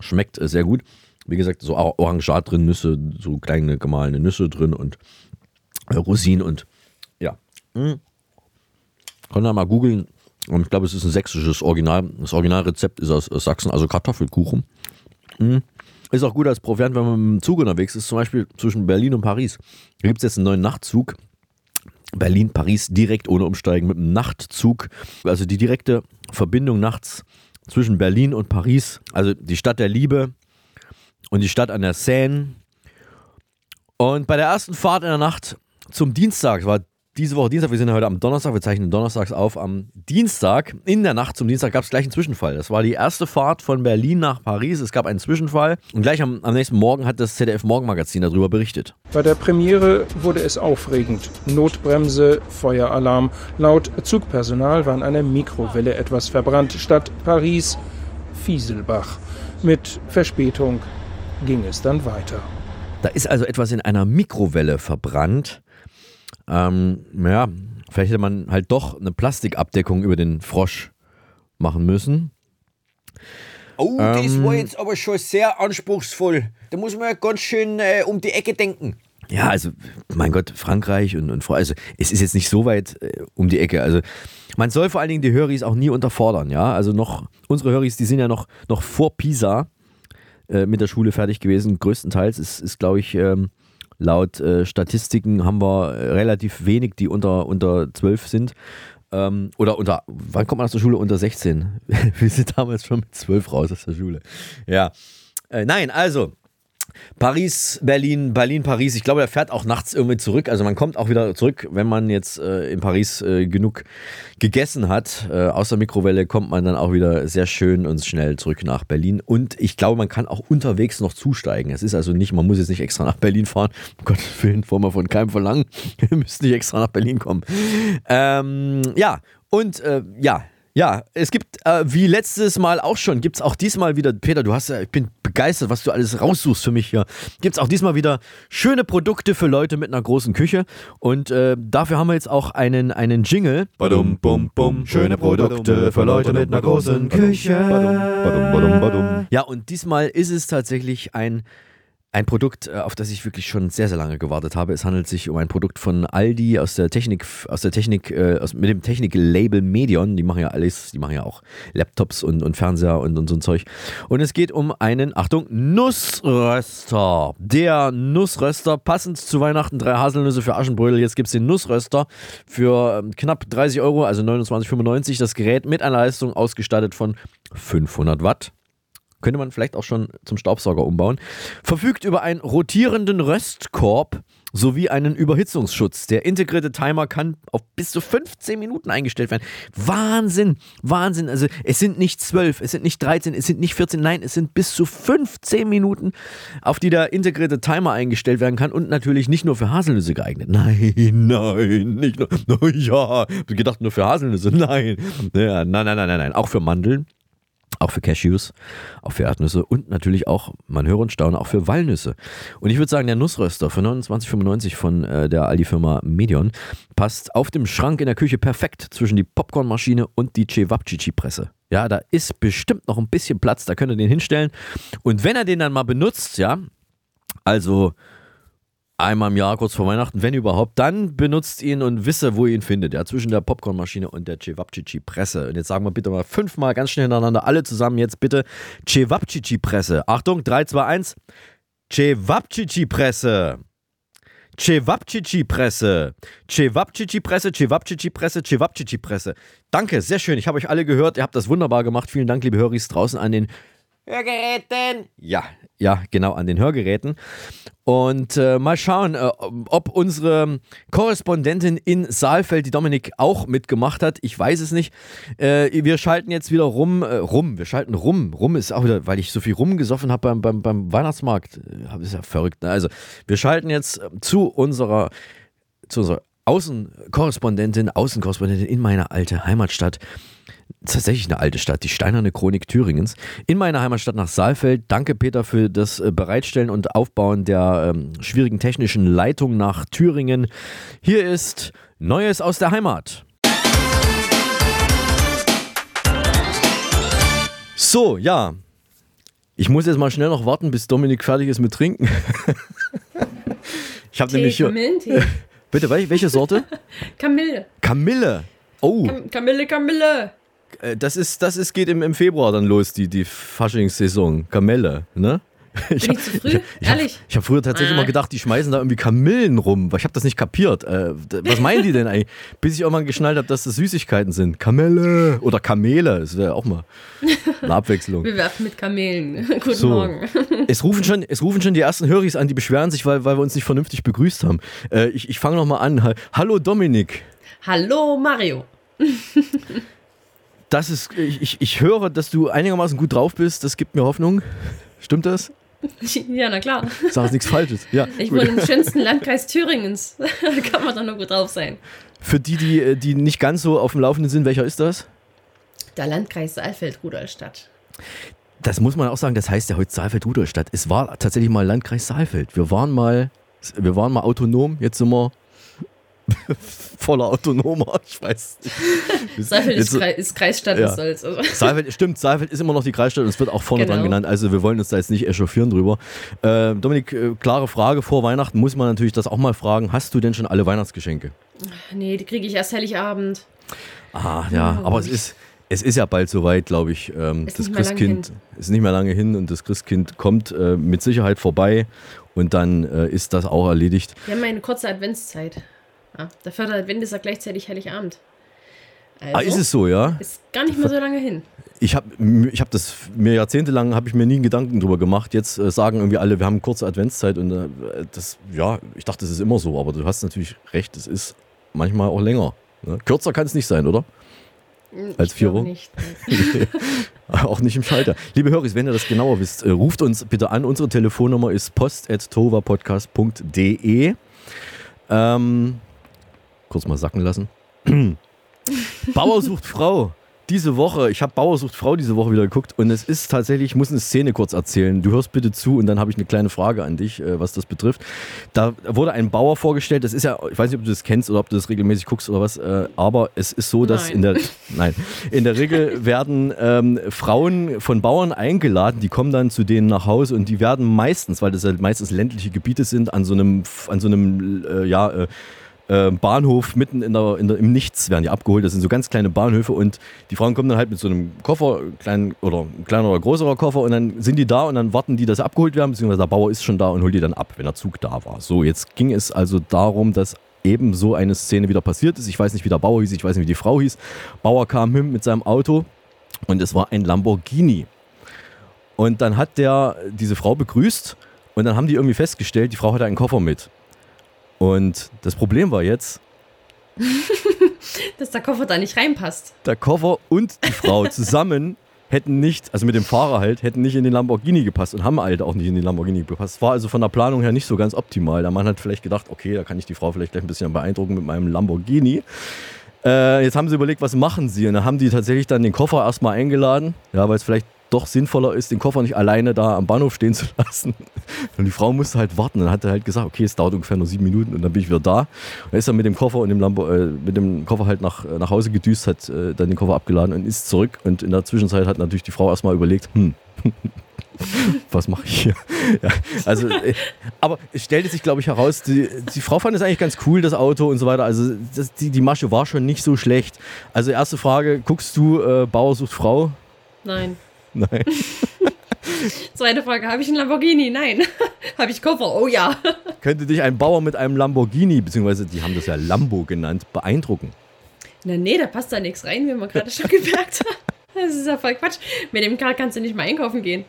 Schmeckt äh, sehr gut. Wie gesagt, so Orangat drin, Nüsse, so kleine gemahlene Nüsse drin und äh, Rosinen und ja. Hm. Kann da mal googeln. Und ich glaube, es ist ein sächsisches Original. Das Originalrezept ist aus, aus Sachsen, also Kartoffelkuchen. Hm. Ist auch gut als Proviant, wenn man dem Zug unterwegs ist, zum Beispiel zwischen Berlin und Paris. Da gibt es jetzt einen neuen Nachtzug. Berlin, Paris direkt ohne Umsteigen mit einem Nachtzug. Also die direkte Verbindung nachts zwischen Berlin und Paris. Also die Stadt der Liebe und die Stadt an der Seine. Und bei der ersten Fahrt in der Nacht zum Dienstag, war diese Woche Dienstag, wir sind heute am Donnerstag, wir zeichnen donnerstags auf. Am Dienstag, in der Nacht zum Dienstag, gab es gleich einen Zwischenfall. Das war die erste Fahrt von Berlin nach Paris. Es gab einen Zwischenfall und gleich am, am nächsten Morgen hat das ZDF Morgenmagazin darüber berichtet. Bei der Premiere wurde es aufregend. Notbremse, Feueralarm. Laut Zugpersonal war an einer Mikrowelle etwas verbrannt. Statt Paris Fieselbach. Mit Verspätung ging es dann weiter. Da ist also etwas in einer Mikrowelle verbrannt. Ähm, ja, vielleicht hätte man halt doch eine Plastikabdeckung über den Frosch machen müssen. Oh, das Ähm, war jetzt aber schon sehr anspruchsvoll. Da muss man ja ganz schön äh, um die Ecke denken. Ja, also, mein Gott, Frankreich und, und also es ist jetzt nicht so weit äh, um die Ecke. Also, man soll vor allen Dingen die Höris auch nie unterfordern, ja. Also noch, unsere Höris, die sind ja noch, noch vor Pisa äh, mit der Schule fertig gewesen. Größtenteils ist, ist glaube ich, ähm, laut äh, Statistiken haben wir relativ wenig, die unter, unter 12 sind. Ähm, oder unter, wann kommt man aus der Schule? Unter 16. [laughs] Wir sind damals schon mit 12 raus aus der Schule. Ja. Äh, nein, also, Paris, Berlin, Berlin, Paris. Ich glaube, er fährt auch nachts irgendwie zurück. Also man kommt auch wieder zurück, wenn man jetzt äh, in Paris äh, genug gegessen hat. Äh, aus der Mikrowelle kommt man dann auch wieder sehr schön und schnell zurück nach Berlin. Und ich glaube, man kann auch unterwegs noch zusteigen. Es ist also nicht, man muss jetzt nicht extra nach Berlin fahren. Um Gottes Willen, wollen wir von keinem verlangen. [laughs] Wir müssen nicht extra nach Berlin kommen. Ähm, ja, und äh, ja, ja, es gibt, äh, wie letztes Mal auch schon, gibt es auch diesmal wieder, Peter, du hast ja, ich bin begeistert, was du alles raussuchst für mich hier. Gibt es auch diesmal wieder schöne Produkte für Leute mit einer großen Küche. Und äh, dafür haben wir jetzt auch einen, einen Jingle. Badum, bum, bum, schöne Produkte für Leute mit einer großen Küche. Badum, badum, badum. Ja, und diesmal ist es tatsächlich ein ein Produkt, äh, auf das ich wirklich schon sehr, sehr lange gewartet habe. Es handelt sich um ein Produkt von Aldi aus der Technik, aus der Technik, äh, aus, mit dem Technik-Label Medion. Die machen ja alles, die machen ja auch Laptops und, und Fernseher und, und so ein Zeug. Und es geht um einen, Achtung, Nussröster. Der Nussröster, passend zu Weihnachten, drei Haselnüsse für Aschenbrödel. Jetzt gibt es den Nussröster für ähm, knapp 30 Euro, also 29,95. Das Gerät mit einer Leistung ausgestattet von 500 Watt könnte man vielleicht auch schon zum Staubsauger umbauen, verfügt über einen rotierenden Röstkorb sowie einen Überhitzungsschutz. Der integrierte Timer kann auf bis zu 15 Minuten eingestellt werden. Wahnsinn, Wahnsinn. Also es sind nicht 12, es sind nicht 13, es sind nicht 14, nein, es sind bis zu 15 Minuten, auf die der integrierte Timer eingestellt werden kann und natürlich nicht nur für Haselnüsse geeignet. Nein, nein, nicht nur, [laughs] ja, gedacht nur für Haselnüsse, nein. Ja, nein, nein, nein, nein, nein, auch für Mandeln. Auch für Cashews, auch für Erdnüsse und natürlich auch, man höre und staune, auch für Walnüsse. Und ich würde sagen, der Nussröster für 29,95 von äh, der Aldi-Firma Medion passt auf dem Schrank in der Küche perfekt zwischen die Popcornmaschine und die Cevapcici-Presse. Ja, da ist bestimmt noch ein bisschen Platz, da könnt ihr den hinstellen. Und wenn er den dann mal benutzt, ja, also einmal im Jahr, kurz vor Weihnachten, wenn überhaupt, dann benutzt ihn und wisse, wo ihr ihn findet. Ja, zwischen der Popcornmaschine und der Cevapcici-Presse. Und jetzt sagen wir bitte mal fünfmal ganz schnell hintereinander, alle zusammen jetzt bitte Cevapcici-Presse. Achtung, 3, 2, 1. Cevapcici-Presse. Cevapcici-Presse. Cevapcici-Presse, Cevapcici-Presse, Cevapcici-Presse. Danke, sehr schön. Ich habe euch alle gehört. Ihr habt das wunderbar gemacht. Vielen Dank, liebe Höris draußen an den Hörgeräten. ja, ja, genau, an den Hörgeräten. Und äh, mal schauen, äh, ob unsere Korrespondentin in Saalfeld, die Dominik, auch mitgemacht hat. Ich weiß es nicht. Äh, wir schalten jetzt wieder rum, äh, rum, wir schalten rum. Rum ist auch wieder, weil ich so viel rumgesoffen habe beim, beim, beim Weihnachtsmarkt. Das ist ja verrückt. Ne? Also, wir schalten jetzt äh, zu unserer, zu unserer Außenkorrespondentin, Außenkorrespondentin in meine alte Heimatstadt tatsächlich eine alte Stadt, die Steinerne Chronik Thüringens, in meiner Heimatstadt nach Saalfeld. Danke, Peter, für das äh, Bereitstellen und Aufbauen der ähm, schwierigen technischen Leitung nach Thüringen. Hier ist Neues aus der Heimat. So, ja. Ich muss jetzt mal schnell noch warten, bis Dominik fertig ist mit Trinken. [laughs] ich habe nämlich hier. Kamillentee. Bitte, wel- welche Sorte? [laughs] Kamille. Kamille. Oh, Kam Kamille, Kamille. Äh, das ist, das ist, geht im, im Februar dann los, die, die Faschingssaison. Kamelle, ne? Bin ich zu früh? Ich habe Ehrlich? hab früher tatsächlich Ah. immer gedacht, die schmeißen da irgendwie Kamillen rum, weil ich habe das nicht kapiert. Äh, was meinen die denn eigentlich? Bis ich irgendwann geschnallt habe, dass das Süßigkeiten sind. Kamelle oder Kamele, das wäre auch mal eine Abwechslung. [laughs] Wir werfen mit Kamelen. [laughs] Guten So. Morgen. [laughs] Es rufen, schon, es rufen schon die ersten Höris an, die beschweren sich, weil, weil wir uns nicht vernünftig begrüßt haben. Äh, ich ich fange nochmal an. Ha- Hallo Dominik. Hallo Mario. Das ist, ich, ich- ich höre, dass du einigermaßen gut drauf bist. Das gibt mir Hoffnung. Stimmt das? [laughs] Ja, na klar. Sag jetzt nichts Falsches. Ja, Ich gut. wohne im schönsten Landkreis Thüringens. [laughs] da kann man doch nur gut drauf sein. Für die, die, äh, die nicht ganz so auf dem Laufenden sind, welcher ist das? Der Landkreis Saalfeld-Rudolstadt. Das muss man auch sagen, das heißt ja heute Saalfeld-Rudolstadt. Es war tatsächlich mal Landkreis Saalfeld. Wir waren mal, wir waren mal autonom, jetzt sind wir [laughs] voller Autonomer. Ich weiß nicht. [laughs] Saalfeld ist, Kreis, ist Kreisstadt, Ja. soll's. Also. Saalfeld, stimmt, Saalfeld ist immer noch die Kreisstadt und es wird auch vorne Genau. dran genannt. Also wir wollen uns da jetzt nicht echauffieren drüber. Äh, Dominik, äh, klare Frage, vor Weihnachten muss man natürlich das auch mal fragen. Hast du denn schon alle Weihnachtsgeschenke? Nee, die kriege ich erst Heiligabend. Ah, ja, aber es ist, es ist ja bald soweit, glaube ich. Ähm, das Christkind ist nicht mehr lange hin und das Christkind kommt äh, mit Sicherheit vorbei und dann äh, ist das auch erledigt. Wir haben eine kurze Adventszeit. Ja, der vierte Advent ist ja gleichzeitig Heiligabend. Also, ah, ist es so, ja? Ist gar nicht mehr so lange hin. Ich habe ich hab das mir jahrzehntelang, habe ich mir nie einen Gedanken drüber gemacht. Jetzt äh, sagen irgendwie alle, wir haben kurze Adventszeit und äh, das, ja, ich dachte, das ist immer so, aber du hast natürlich recht, es ist manchmal auch länger. Ne? Kürzer kann es nicht sein, oder? Als Ich vier glaube Wochen? Nicht. [laughs] Auch nicht im Schalter. Liebe Höris, wenn ihr das genauer wisst, äh, ruft uns bitte an. Unsere Telefonnummer ist post.tovapodcast.de. Ähm, kurz mal sacken lassen. [clears throat] Bauer sucht Frau. Diese Woche, ich habe Bauer sucht Frau diese Woche wieder geguckt und es ist tatsächlich, ich muss eine Szene kurz erzählen. Du hörst bitte zu und dann habe ich eine kleine Frage an dich, äh, was das betrifft. Da wurde ein Bauer vorgestellt, das ist ja, ich weiß nicht, ob du das kennst oder ob du das regelmäßig guckst oder was, äh, aber es ist so, dass Nein. in der, [laughs] nein, in der Regel [laughs] werden ähm, Frauen von Bauern eingeladen, die kommen dann zu denen nach Hause und die werden meistens, weil das ja meistens ländliche Gebiete sind, an so einem, an so einem, äh, ja, äh, äh, Bahnhof mitten in der, in der, im Nichts werden die abgeholt. Das sind so ganz kleine Bahnhöfe und die Frauen kommen dann halt mit so einem Koffer, kleinen oder ein kleiner oder größerer Koffer und dann sind die da und dann warten die, dass sie abgeholt werden, beziehungsweise der Bauer ist schon da und holt die dann ab, wenn der Zug da war. So, jetzt ging es also darum, dass eben so eine Szene wieder passiert ist. Ich weiß nicht, wie der Bauer hieß, ich weiß nicht, wie die Frau hieß. Bauer kam hin mit seinem Auto und es war ein Lamborghini. Und dann hat der diese Frau begrüßt und dann haben die irgendwie festgestellt, die Frau hatte einen Koffer mit. Und das Problem war jetzt, [laughs] Dass der Koffer da nicht reinpasst. der Koffer und die Frau zusammen [laughs] hätten nicht, also mit dem Fahrer halt, hätten nicht in den Lamborghini gepasst und haben halt auch nicht in den Lamborghini gepasst. War also von der Planung her nicht so ganz optimal. Der Mann hat vielleicht gedacht, okay, da kann ich die Frau vielleicht gleich ein bisschen beeindrucken mit meinem Lamborghini. Äh, jetzt haben sie überlegt, was machen sie? Und dann haben die tatsächlich dann den Koffer erstmal eingeladen, ja, weil es vielleicht doch sinnvoller ist, den Koffer nicht alleine da am Bahnhof stehen zu lassen. [laughs] Und die Frau musste halt warten. Dann hat er halt gesagt, okay, es dauert ungefähr nur sieben Minuten und dann bin ich wieder da. Und dann ist er mit dem Koffer und dem Lambo, äh, mit dem Koffer halt nach, äh, nach Hause gedüst, hat äh, dann den Koffer abgeladen und ist zurück. Und in der Zwischenzeit hat natürlich die Frau erstmal überlegt, hm, [laughs] was mache ich hier? [laughs] Ja, also, äh, aber es stellte sich, glaube ich, heraus, die, die Frau fand es eigentlich ganz cool, das Auto und so weiter. Also das, die, die Masche war schon nicht so schlecht. Also erste Frage, guckst du äh, Bauer sucht Frau? Nein. Nein. [laughs] Zweite Frage, habe ich einen Lamborghini? Nein. [laughs] habe ich Koffer? Oh ja. [laughs] Könnte dich ein Bauer mit einem Lamborghini, beziehungsweise die haben das ja Lambo genannt, beeindrucken? Na nee, da passt da nichts rein, wie man gerade schon gemerkt hat. Das ist ja voll Quatsch. Mit dem Karl kannst du nicht mal einkaufen gehen.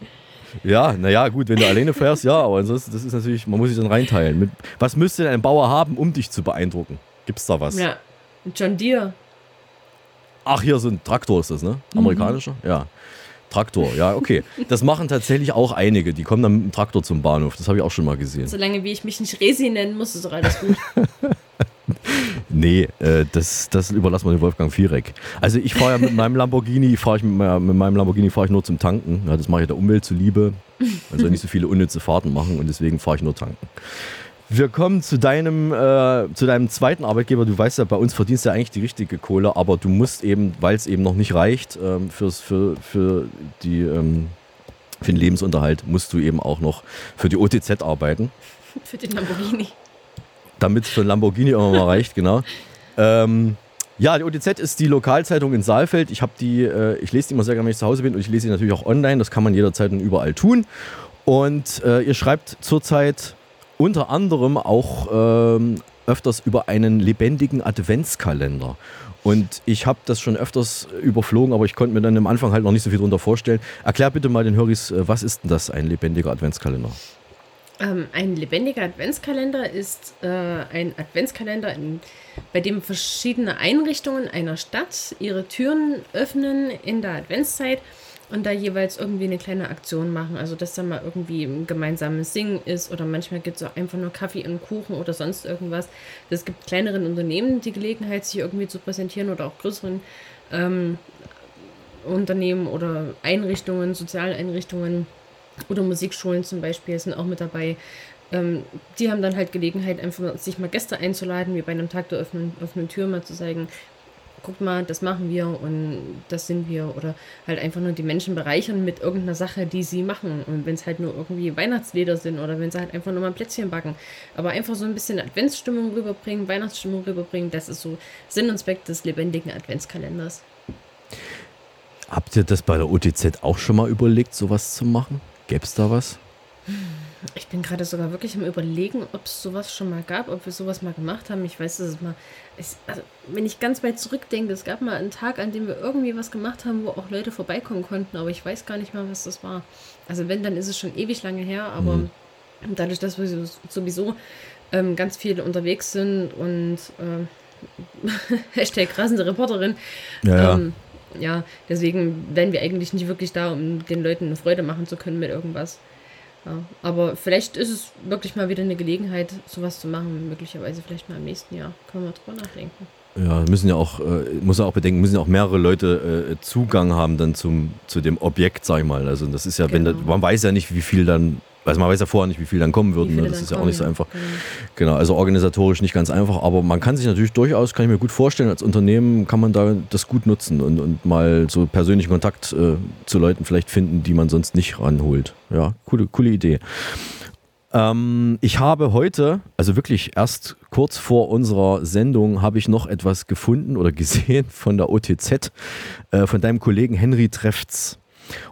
Ja, naja, gut, wenn du alleine fährst, ja, aber ansonsten, das ist natürlich, man muss sich dann reinteilen. Mit, was müsste denn ein Bauer haben, um dich zu beeindrucken? Gibt's da was? Ja. Ein John Deere. Ach, hier so ein Traktor ist das, ne? Amerikanischer? Ja. Traktor, ja, okay. Das machen tatsächlich auch einige. Die kommen dann mit dem Traktor zum Bahnhof. Das habe ich auch schon mal gesehen. Solange wie ich mich nicht Resi nennen muss, ist doch alles gut. [laughs] Nee, äh, das, das überlassen wir dem Wolfgang Vierek. Also ich fahre ja mit meinem Lamborghini, fahre ich mit, mit meinem Lamborghini fahre ich nur zum Tanken. Ja, das mache ich der Umwelt zuliebe. Man soll nicht so viele unnütze Fahrten machen und deswegen fahre ich nur tanken. Wir kommen zu deinem, äh, zu deinem zweiten Arbeitgeber. Du weißt ja, bei uns verdienst du ja eigentlich die richtige Kohle, aber du musst eben, weil es eben noch nicht reicht, ähm, fürs, für, für die, ähm, für den Lebensunterhalt musst du eben auch noch für die OTZ arbeiten. Für den Lamborghini. Damit es für ein Lamborghini immer mal reicht, genau. Ähm, ja, die OTZ ist die Lokalzeitung in Saalfeld. Ich habe die, äh, ich lese die immer sehr gerne, wenn ich zu Hause bin und ich lese sie natürlich auch online. Das kann man jederzeit und überall tun. Und äh, ihr schreibt zurzeit unter anderem auch ähm, öfters über einen lebendigen Adventskalender. Und ich habe das schon öfters überflogen, aber ich konnte mir dann am Anfang halt noch nicht so viel darunter vorstellen. Erklär bitte mal den Höris, äh, was ist denn das, ein lebendiger Adventskalender? Ähm, ein lebendiger Adventskalender ist äh, ein Adventskalender, in, bei dem verschiedene Einrichtungen einer Stadt ihre Türen öffnen in der Adventszeit und da jeweils irgendwie eine kleine Aktion machen. Also, dass da mal irgendwie ein gemeinsames Singen ist oder manchmal gibt es auch einfach nur Kaffee und Kuchen oder sonst irgendwas. Es gibt kleineren Unternehmen die Gelegenheit, sich irgendwie zu präsentieren oder auch größeren ähm, Unternehmen oder Einrichtungen, Sozialeinrichtungen oder Musikschulen zum Beispiel sind auch mit dabei. Ähm, die haben dann halt Gelegenheit, einfach sich mal Gäste einzuladen, wie bei einem Tag der offenen, Tür mal zu zeigen, guck mal, das machen wir und das sind wir. Oder halt einfach nur die Menschen bereichern mit irgendeiner Sache, die sie machen. Und wenn es halt nur irgendwie Weihnachtslieder sind oder wenn sie halt einfach nur mal ein Plätzchen backen. Aber einfach so ein bisschen Adventsstimmung rüberbringen, Weihnachtsstimmung rüberbringen, das ist so Sinn und Zweck des lebendigen Adventskalenders. Habt ihr das bei der OTZ auch schon mal überlegt, sowas zu machen? Gäbe es da was? [laughs] Ich bin gerade sogar wirklich am Überlegen, ob es sowas schon mal gab, ob wir sowas mal gemacht haben. Ich weiß, dass es mal. Ich, also, wenn ich ganz weit zurückdenke, es gab mal einen Tag, an dem wir irgendwie was gemacht haben, wo auch Leute vorbeikommen konnten, aber ich weiß gar nicht mal, was das war. Also, wenn, dann ist es schon ewig lange her, aber mhm. dadurch, dass wir sowieso ähm, ganz viele unterwegs sind und äh, [laughs] Hashtag rasende Reporterin. Ja, ähm, ja, deswegen wären wir eigentlich nicht wirklich da, um den Leuten eine Freude machen zu können mit irgendwas. Ja, aber vielleicht ist es wirklich mal wieder eine Gelegenheit, sowas zu machen. Möglicherweise vielleicht mal im nächsten Jahr. Können wir drüber nachdenken. Ja, müssen ja auch, äh, muss ja auch bedenken, müssen ja auch mehrere Leute äh, Zugang haben dann zum, zu dem Objekt, sag ich mal. Also das ist ja, genau. wenn da, man weiß ja nicht, wie viel dann also man weiß ja vorher nicht, wie viel dann kommen würden. Ne? Das ist ja auch nicht so einfach. Genau. genau, also organisatorisch nicht ganz einfach, aber man kann sich natürlich durchaus, kann ich mir gut vorstellen, als Unternehmen kann man da das gut nutzen und, und mal so persönlichen Kontakt äh, zu Leuten vielleicht finden, die man sonst nicht ranholt. Ja, coole, coole Idee. Ähm, ich habe heute, also wirklich erst kurz vor unserer Sendung, habe ich noch etwas gefunden oder [laughs] gesehen von der OTZ, äh, von deinem Kollegen Henry Treffts.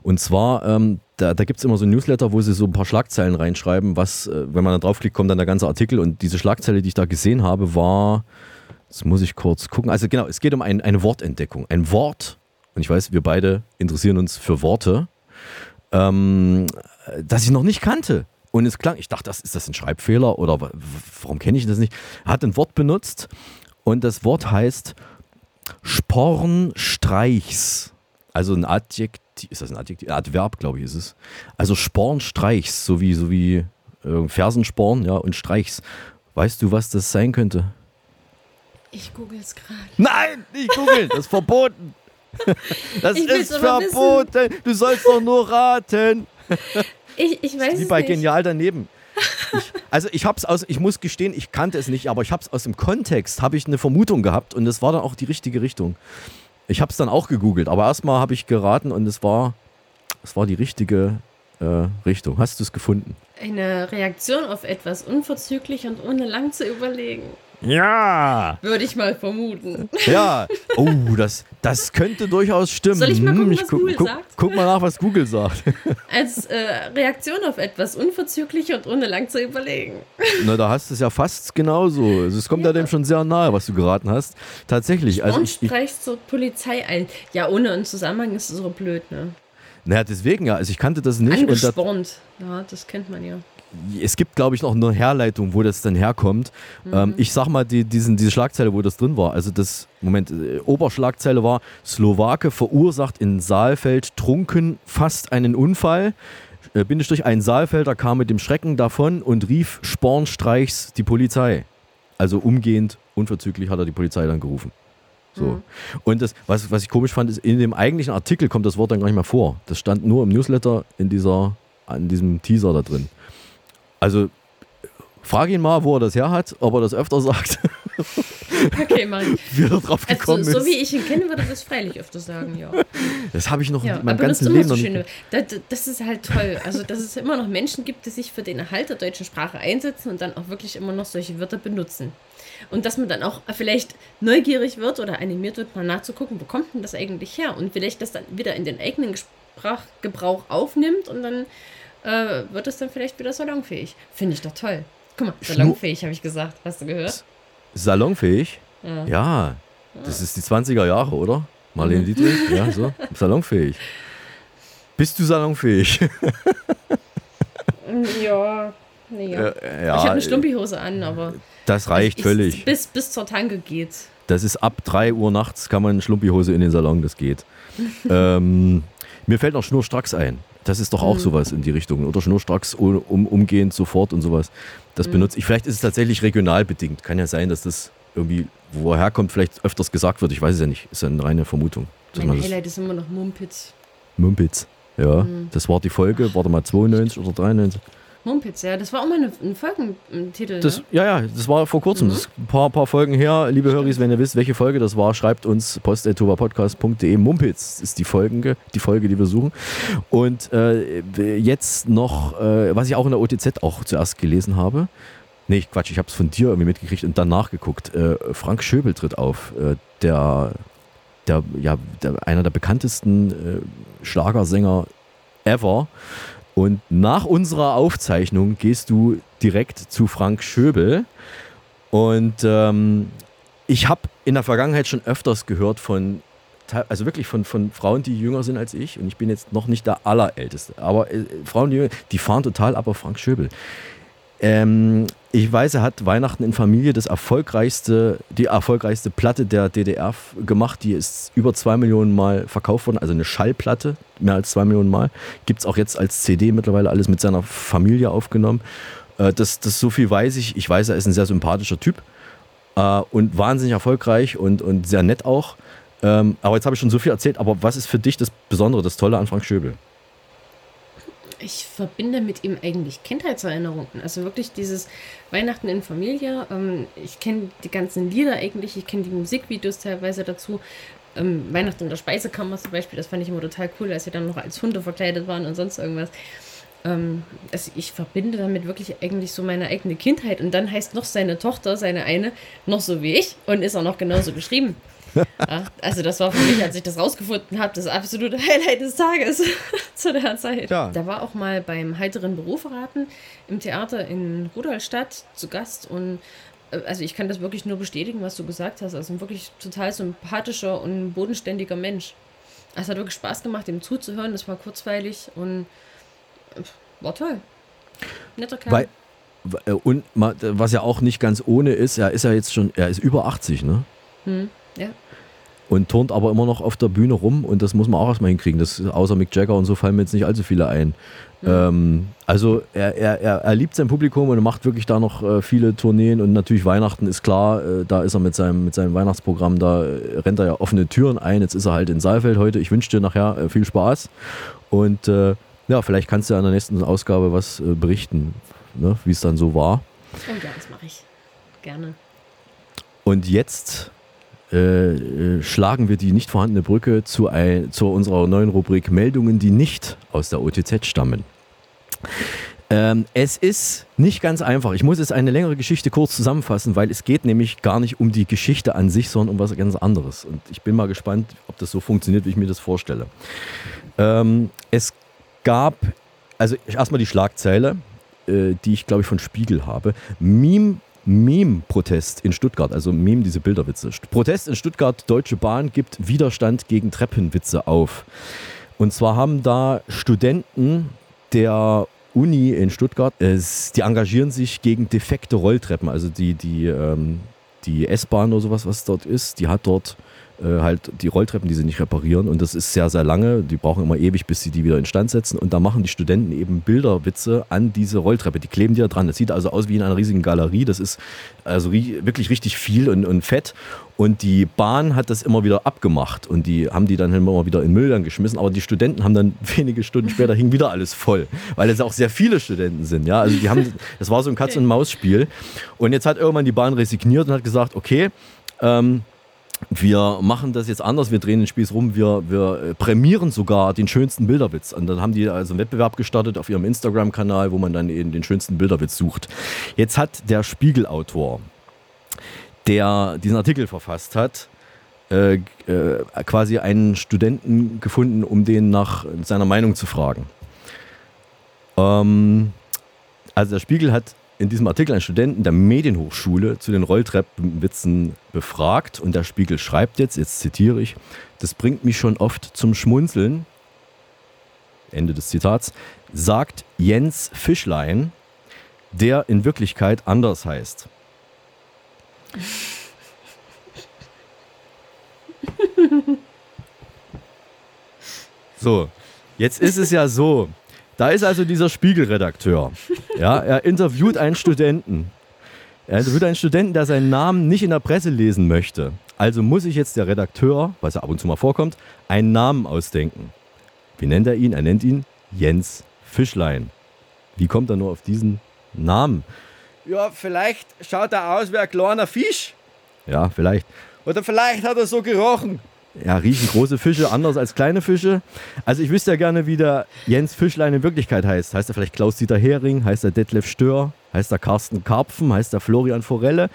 Und zwar, ähm, da, da gibt es immer so ein Newsletter, wo sie so ein paar Schlagzeilen reinschreiben, was, äh, wenn man da draufklickt, kommt dann der ganze Artikel. Und diese Schlagzeile, die ich da gesehen habe, war, jetzt muss ich kurz gucken. Also genau, es geht um ein, eine Wortentdeckung. Ein Wort, und ich weiß, wir beide interessieren uns für Worte, ähm, das ich noch nicht kannte. Und es klang, ich dachte, das, ist das ein Schreibfehler oder warum kenne ich das nicht? Hat ein Wort benutzt und das Wort heißt Spornstreichs. Also ein Adjektiv ist das ein Adjektiv? Adverb, glaube ich, ist es. Also Spornstreichs, so wie, so wie äh, Fersensporn, ja, und Streichs. Weißt du, was das sein könnte? Ich google es gerade. Nein, nicht googeln, das ist verboten. [laughs] Das ich ist verboten. Wissen. Du sollst doch nur raten. Ich, ich weiß Wie bei nicht. Genial daneben. Ich, [laughs] also ich hab's aus, ich muss gestehen, ich kannte es nicht, aber ich habe es aus dem Kontext, habe ich eine Vermutung gehabt und das war dann auch die richtige Richtung. Ich habe es dann auch gegoogelt, aber erstmal habe ich geraten und es war, es war die richtige äh, Richtung. Hast du es gefunden? Eine Reaktion auf etwas unverzüglich und ohne lang zu überlegen. Ja! Würde ich mal vermuten. Ja. Oh, das, das könnte durchaus stimmen. Soll ich mal gucken, hm, was Google guck, sagt? Guck mal nach, was Google sagt. [laughs] Als äh, Reaktion auf etwas unverzüglich und ohne lang zu überlegen. Na, da hast du es ja fast genauso. Also es kommt ja. ja dem schon sehr nahe, was du geraten hast. Tatsächlich. Also und streichst zur Polizei ein. Ja, ohne einen Zusammenhang ist es so blöd, ne? Naja, deswegen ja. Also ich kannte das nicht. Angespornt. ja, das kennt man ja es gibt, glaube ich, noch eine Herleitung, wo das dann herkommt. Mhm. Ähm, ich sag mal, die, diesen, diese Schlagzeile, wo das drin war. Also das, Moment, äh, Oberschlagzeile war, Slowake verursacht in Saalfeld trunken fast einen Unfall. Äh, Bindestrich, ein Saalfelder kam mit dem Schrecken davon und rief Spornstreichs die Polizei. Also umgehend, unverzüglich hat er die Polizei dann gerufen. So. Mhm. Und das, was, was ich komisch fand, ist, in dem eigentlichen Artikel kommt das Wort dann gar nicht mehr vor. Das stand nur im Newsletter in dieser, an diesem Teaser da drin. Also frage ihn mal, wo er das her hat, ob er das öfter sagt. [laughs] Okay, mach ich. Wie er drauf gekommen also, so ist. wie ich ihn kenne, würde ich das freilich öfter sagen, ja. Das habe ich noch Ja, in meinem ganzen immer Leben so noch schöne. nicht. Das, das ist halt toll. Also, dass es immer noch Menschen gibt, die sich für den Erhalt der deutschen Sprache einsetzen und dann auch wirklich immer noch solche Wörter benutzen. Und dass man dann auch vielleicht neugierig wird oder animiert wird, mal nachzugucken, wo kommt denn das eigentlich her? Und vielleicht das dann wieder in den eigenen Sprachgebrauch aufnimmt und dann äh, wird es dann vielleicht wieder salonfähig. Finde ich doch toll. Guck mal, salonfähig habe ich gesagt. Hast du gehört? Salonfähig? Ja. Ja, das ist die 20er Jahre, oder? Marlene Mhm. Dietrich? Ja, so. Salonfähig. Bist du salonfähig? Ja, nee, ja. Äh, ja, ich habe eine äh, Stumpihose an, aber Das reicht ich, völlig. Bis, bis zur Tanke geht's. Das ist ab 3 Uhr nachts kann man Schlumpihose in den Salon, das geht. [laughs] ähm, mir fällt noch Schnurstracks ein. Das ist doch auch Mhm. sowas in die Richtung. Oder Schnurstracks um, um, umgehend sofort und sowas. Das Mhm. benutze ich. Vielleicht ist es tatsächlich regional bedingt. Kann ja sein, dass das irgendwie, woher kommt, vielleicht öfters gesagt wird. Ich weiß es ja nicht. Ist ja eine reine Vermutung. Mein Highlight ist immer noch Mumpitz. Mumpitz. Ja, Mhm. das war die Folge. Warte mal, 92 oder 93? Mumpitz, ja, das war auch mal eine, ein Folgentitel. Das, ne? ja, ja, das war vor kurzem. Mhm. Das ist ein paar, paar Folgen her. Liebe Höris, wenn ihr wisst, welche Folge das war, schreibt uns post.tovapodcast.de. Mumpitz ist die, Folge, die Folge, die wir suchen. Und äh, jetzt noch, äh, was ich auch in der OTZ auch zuerst gelesen habe. Nee, Quatsch, ich habe es von dir irgendwie mitgekriegt und dann nachgeguckt. Äh, Frank Schöbel tritt auf. Äh, der, der, ja, der, einer der bekanntesten äh, Schlagersänger ever. Und nach unserer Aufzeichnung gehst du direkt zu Frank Schöbel. Und ähm, ich habe in der Vergangenheit schon öfters gehört von, also wirklich von, von Frauen, die jünger sind als ich. Und ich bin jetzt noch nicht der Allerälteste. Aber äh, Frauen, die, jünger- die fahren total ab auf Frank Schöbel. Ähm, ich weiß, er hat Weihnachten in Familie das erfolgreichste, die erfolgreichste Platte der DDR gemacht. Die ist über zwei Millionen Mal verkauft worden, also eine Schallplatte, mehr als zwei Millionen Mal. Gibt es auch jetzt als CD mittlerweile alles mit seiner Familie aufgenommen. Äh, das, das so viel weiß ich. Ich weiß, er ist ein sehr sympathischer Typ äh, und wahnsinnig erfolgreich und, und sehr nett auch. Ähm, aber jetzt habe ich schon so viel erzählt. Aber was ist für dich das Besondere, das Tolle an Frank Schöbel? Ich verbinde mit ihm eigentlich Kindheitserinnerungen. Also wirklich dieses Weihnachten in Familie. Ähm, ich kenne die ganzen Lieder eigentlich, ich kenne die Musikvideos teilweise dazu. Ähm, Weihnachten in der Speisekammer zum Beispiel, das fand ich immer total cool, als sie dann noch als Hunde verkleidet waren und sonst irgendwas. Ähm, also ich verbinde damit wirklich eigentlich so meine eigene Kindheit. Und dann heißt noch seine Tochter, seine eine, noch so wie ich und ist auch noch genauso geschrieben. [laughs] Also das war für mich, als ich das rausgefunden habe, das absolute Highlight des Tages [laughs] zu der Zeit. Ja. Da war auch mal beim heiteren Beruf raten im Theater in Rudolstadt zu Gast und äh, also ich kann das wirklich nur bestätigen, was du gesagt hast. Also ein wirklich total sympathischer und bodenständiger Mensch. Es hat wirklich Spaß gemacht, ihm zuzuhören. Das war kurzweilig und äh, war toll. Netter Kerl. Weil, äh, und was ja auch nicht ganz ohne ist, er ist ja jetzt schon, er ist über 80, ne? hm, ja. Und turnt aber immer noch auf der Bühne rum und das muss man auch erstmal hinkriegen. Das, außer Mick Jagger und so fallen mir jetzt nicht allzu viele ein. Ähm, also er, er, er, er liebt sein Publikum und macht wirklich da noch äh, viele Tourneen und natürlich Weihnachten ist klar, äh, da ist er mit seinem, mit seinem Weihnachtsprogramm, da äh, rennt er ja offene Türen ein. Jetzt ist er halt in Saalfeld heute. Ich wünsche dir nachher äh, viel Spaß und äh, ja, vielleicht kannst du ja in der nächsten Ausgabe was äh, berichten, ne, wie es dann so war. Oh ja, das mache ich. Gerne. Und jetzt äh, äh, schlagen wir die nicht vorhandene Brücke zu, ein, zu unserer neuen Rubrik Meldungen, die nicht aus der OTZ stammen. Ähm, es ist nicht ganz einfach. Ich muss jetzt eine längere Geschichte kurz zusammenfassen, weil es geht nämlich gar nicht um die Geschichte an sich, sondern um was ganz anderes. Und ich bin mal gespannt, ob das so funktioniert, wie ich mir das vorstelle. Ähm, es gab, also erstmal die Schlagzeile, äh, die ich glaube ich von Spiegel habe. Meme Meme-Protest in Stuttgart, also Meme, diese Bilderwitze. Protest in Stuttgart, Deutsche Bahn gibt Widerstand gegen Treppenwitze auf. Und zwar haben da Studenten der Uni in Stuttgart, es, die engagieren sich gegen defekte Rolltreppen. Also die, die, ähm, die S-Bahn oder sowas, was dort ist, die hat dort äh, halt die Rolltreppen, die sie nicht reparieren. Und das ist sehr, sehr lange. Die brauchen immer ewig, bis sie die wieder instand setzen. Und da machen die Studenten eben Bilderwitze an diese Rolltreppe. Die kleben die da dran. Das sieht also aus wie in einer riesigen Galerie. Das ist also ri wirklich richtig viel und, und fett. Und die Bahn hat das immer wieder abgemacht und die haben die dann immer wieder in Müll dann geschmissen. Aber die Studenten haben dann [laughs] wenige Stunden später hing wieder alles voll, weil es auch sehr viele Studenten sind. Ja, also die haben, [laughs] das war so ein Katz- und Maus-Spiel. Und jetzt hat irgendwann die Bahn resigniert und hat gesagt, okay, Ähm, wir machen das jetzt anders, wir drehen den Spieß rum, wir, wir äh, prämieren sogar den schönsten Bilderwitz. Und dann haben die also einen Wettbewerb gestartet auf ihrem Instagram-Kanal, wo man dann eben den schönsten Bilderwitz sucht. Jetzt hat der Spiegelautor, der diesen Artikel verfasst hat, äh, äh, quasi einen Studenten gefunden, um den nach seiner Meinung zu fragen. Ähm, also der Spiegel hat in diesem Artikel einen Studenten der Medienhochschule zu den Rolltreppenwitzen befragt und der Spiegel schreibt jetzt, jetzt zitiere ich, das bringt mich schon oft zum Schmunzeln, Ende des Zitats, sagt Jens Fischlein, der in Wirklichkeit anders heißt. So, jetzt ist es ja so, da ist also dieser Spiegelredakteur. Ja, er interviewt einen Studenten. Er interviewt einen Studenten, der seinen Namen nicht in der Presse lesen möchte. Also muss sich jetzt der Redakteur, was ja ab und zu mal vorkommt, einen Namen ausdenken. Wie nennt er ihn? Er nennt ihn Jens Fischlein. Wie kommt er nur auf diesen Namen? Ja, vielleicht schaut er aus wie ein kleiner Fisch. Ja, vielleicht. Oder vielleicht hat er so gerochen. Ja, riechen große Fische anders als kleine Fische. Also ich wüsste ja gerne, wie der Jens Fischlein in Wirklichkeit heißt. Heißt er vielleicht Klaus-Dieter Hering? Heißt er Detlef Stör? Heißt er Carsten Karpfen? Heißt er Florian Forelle?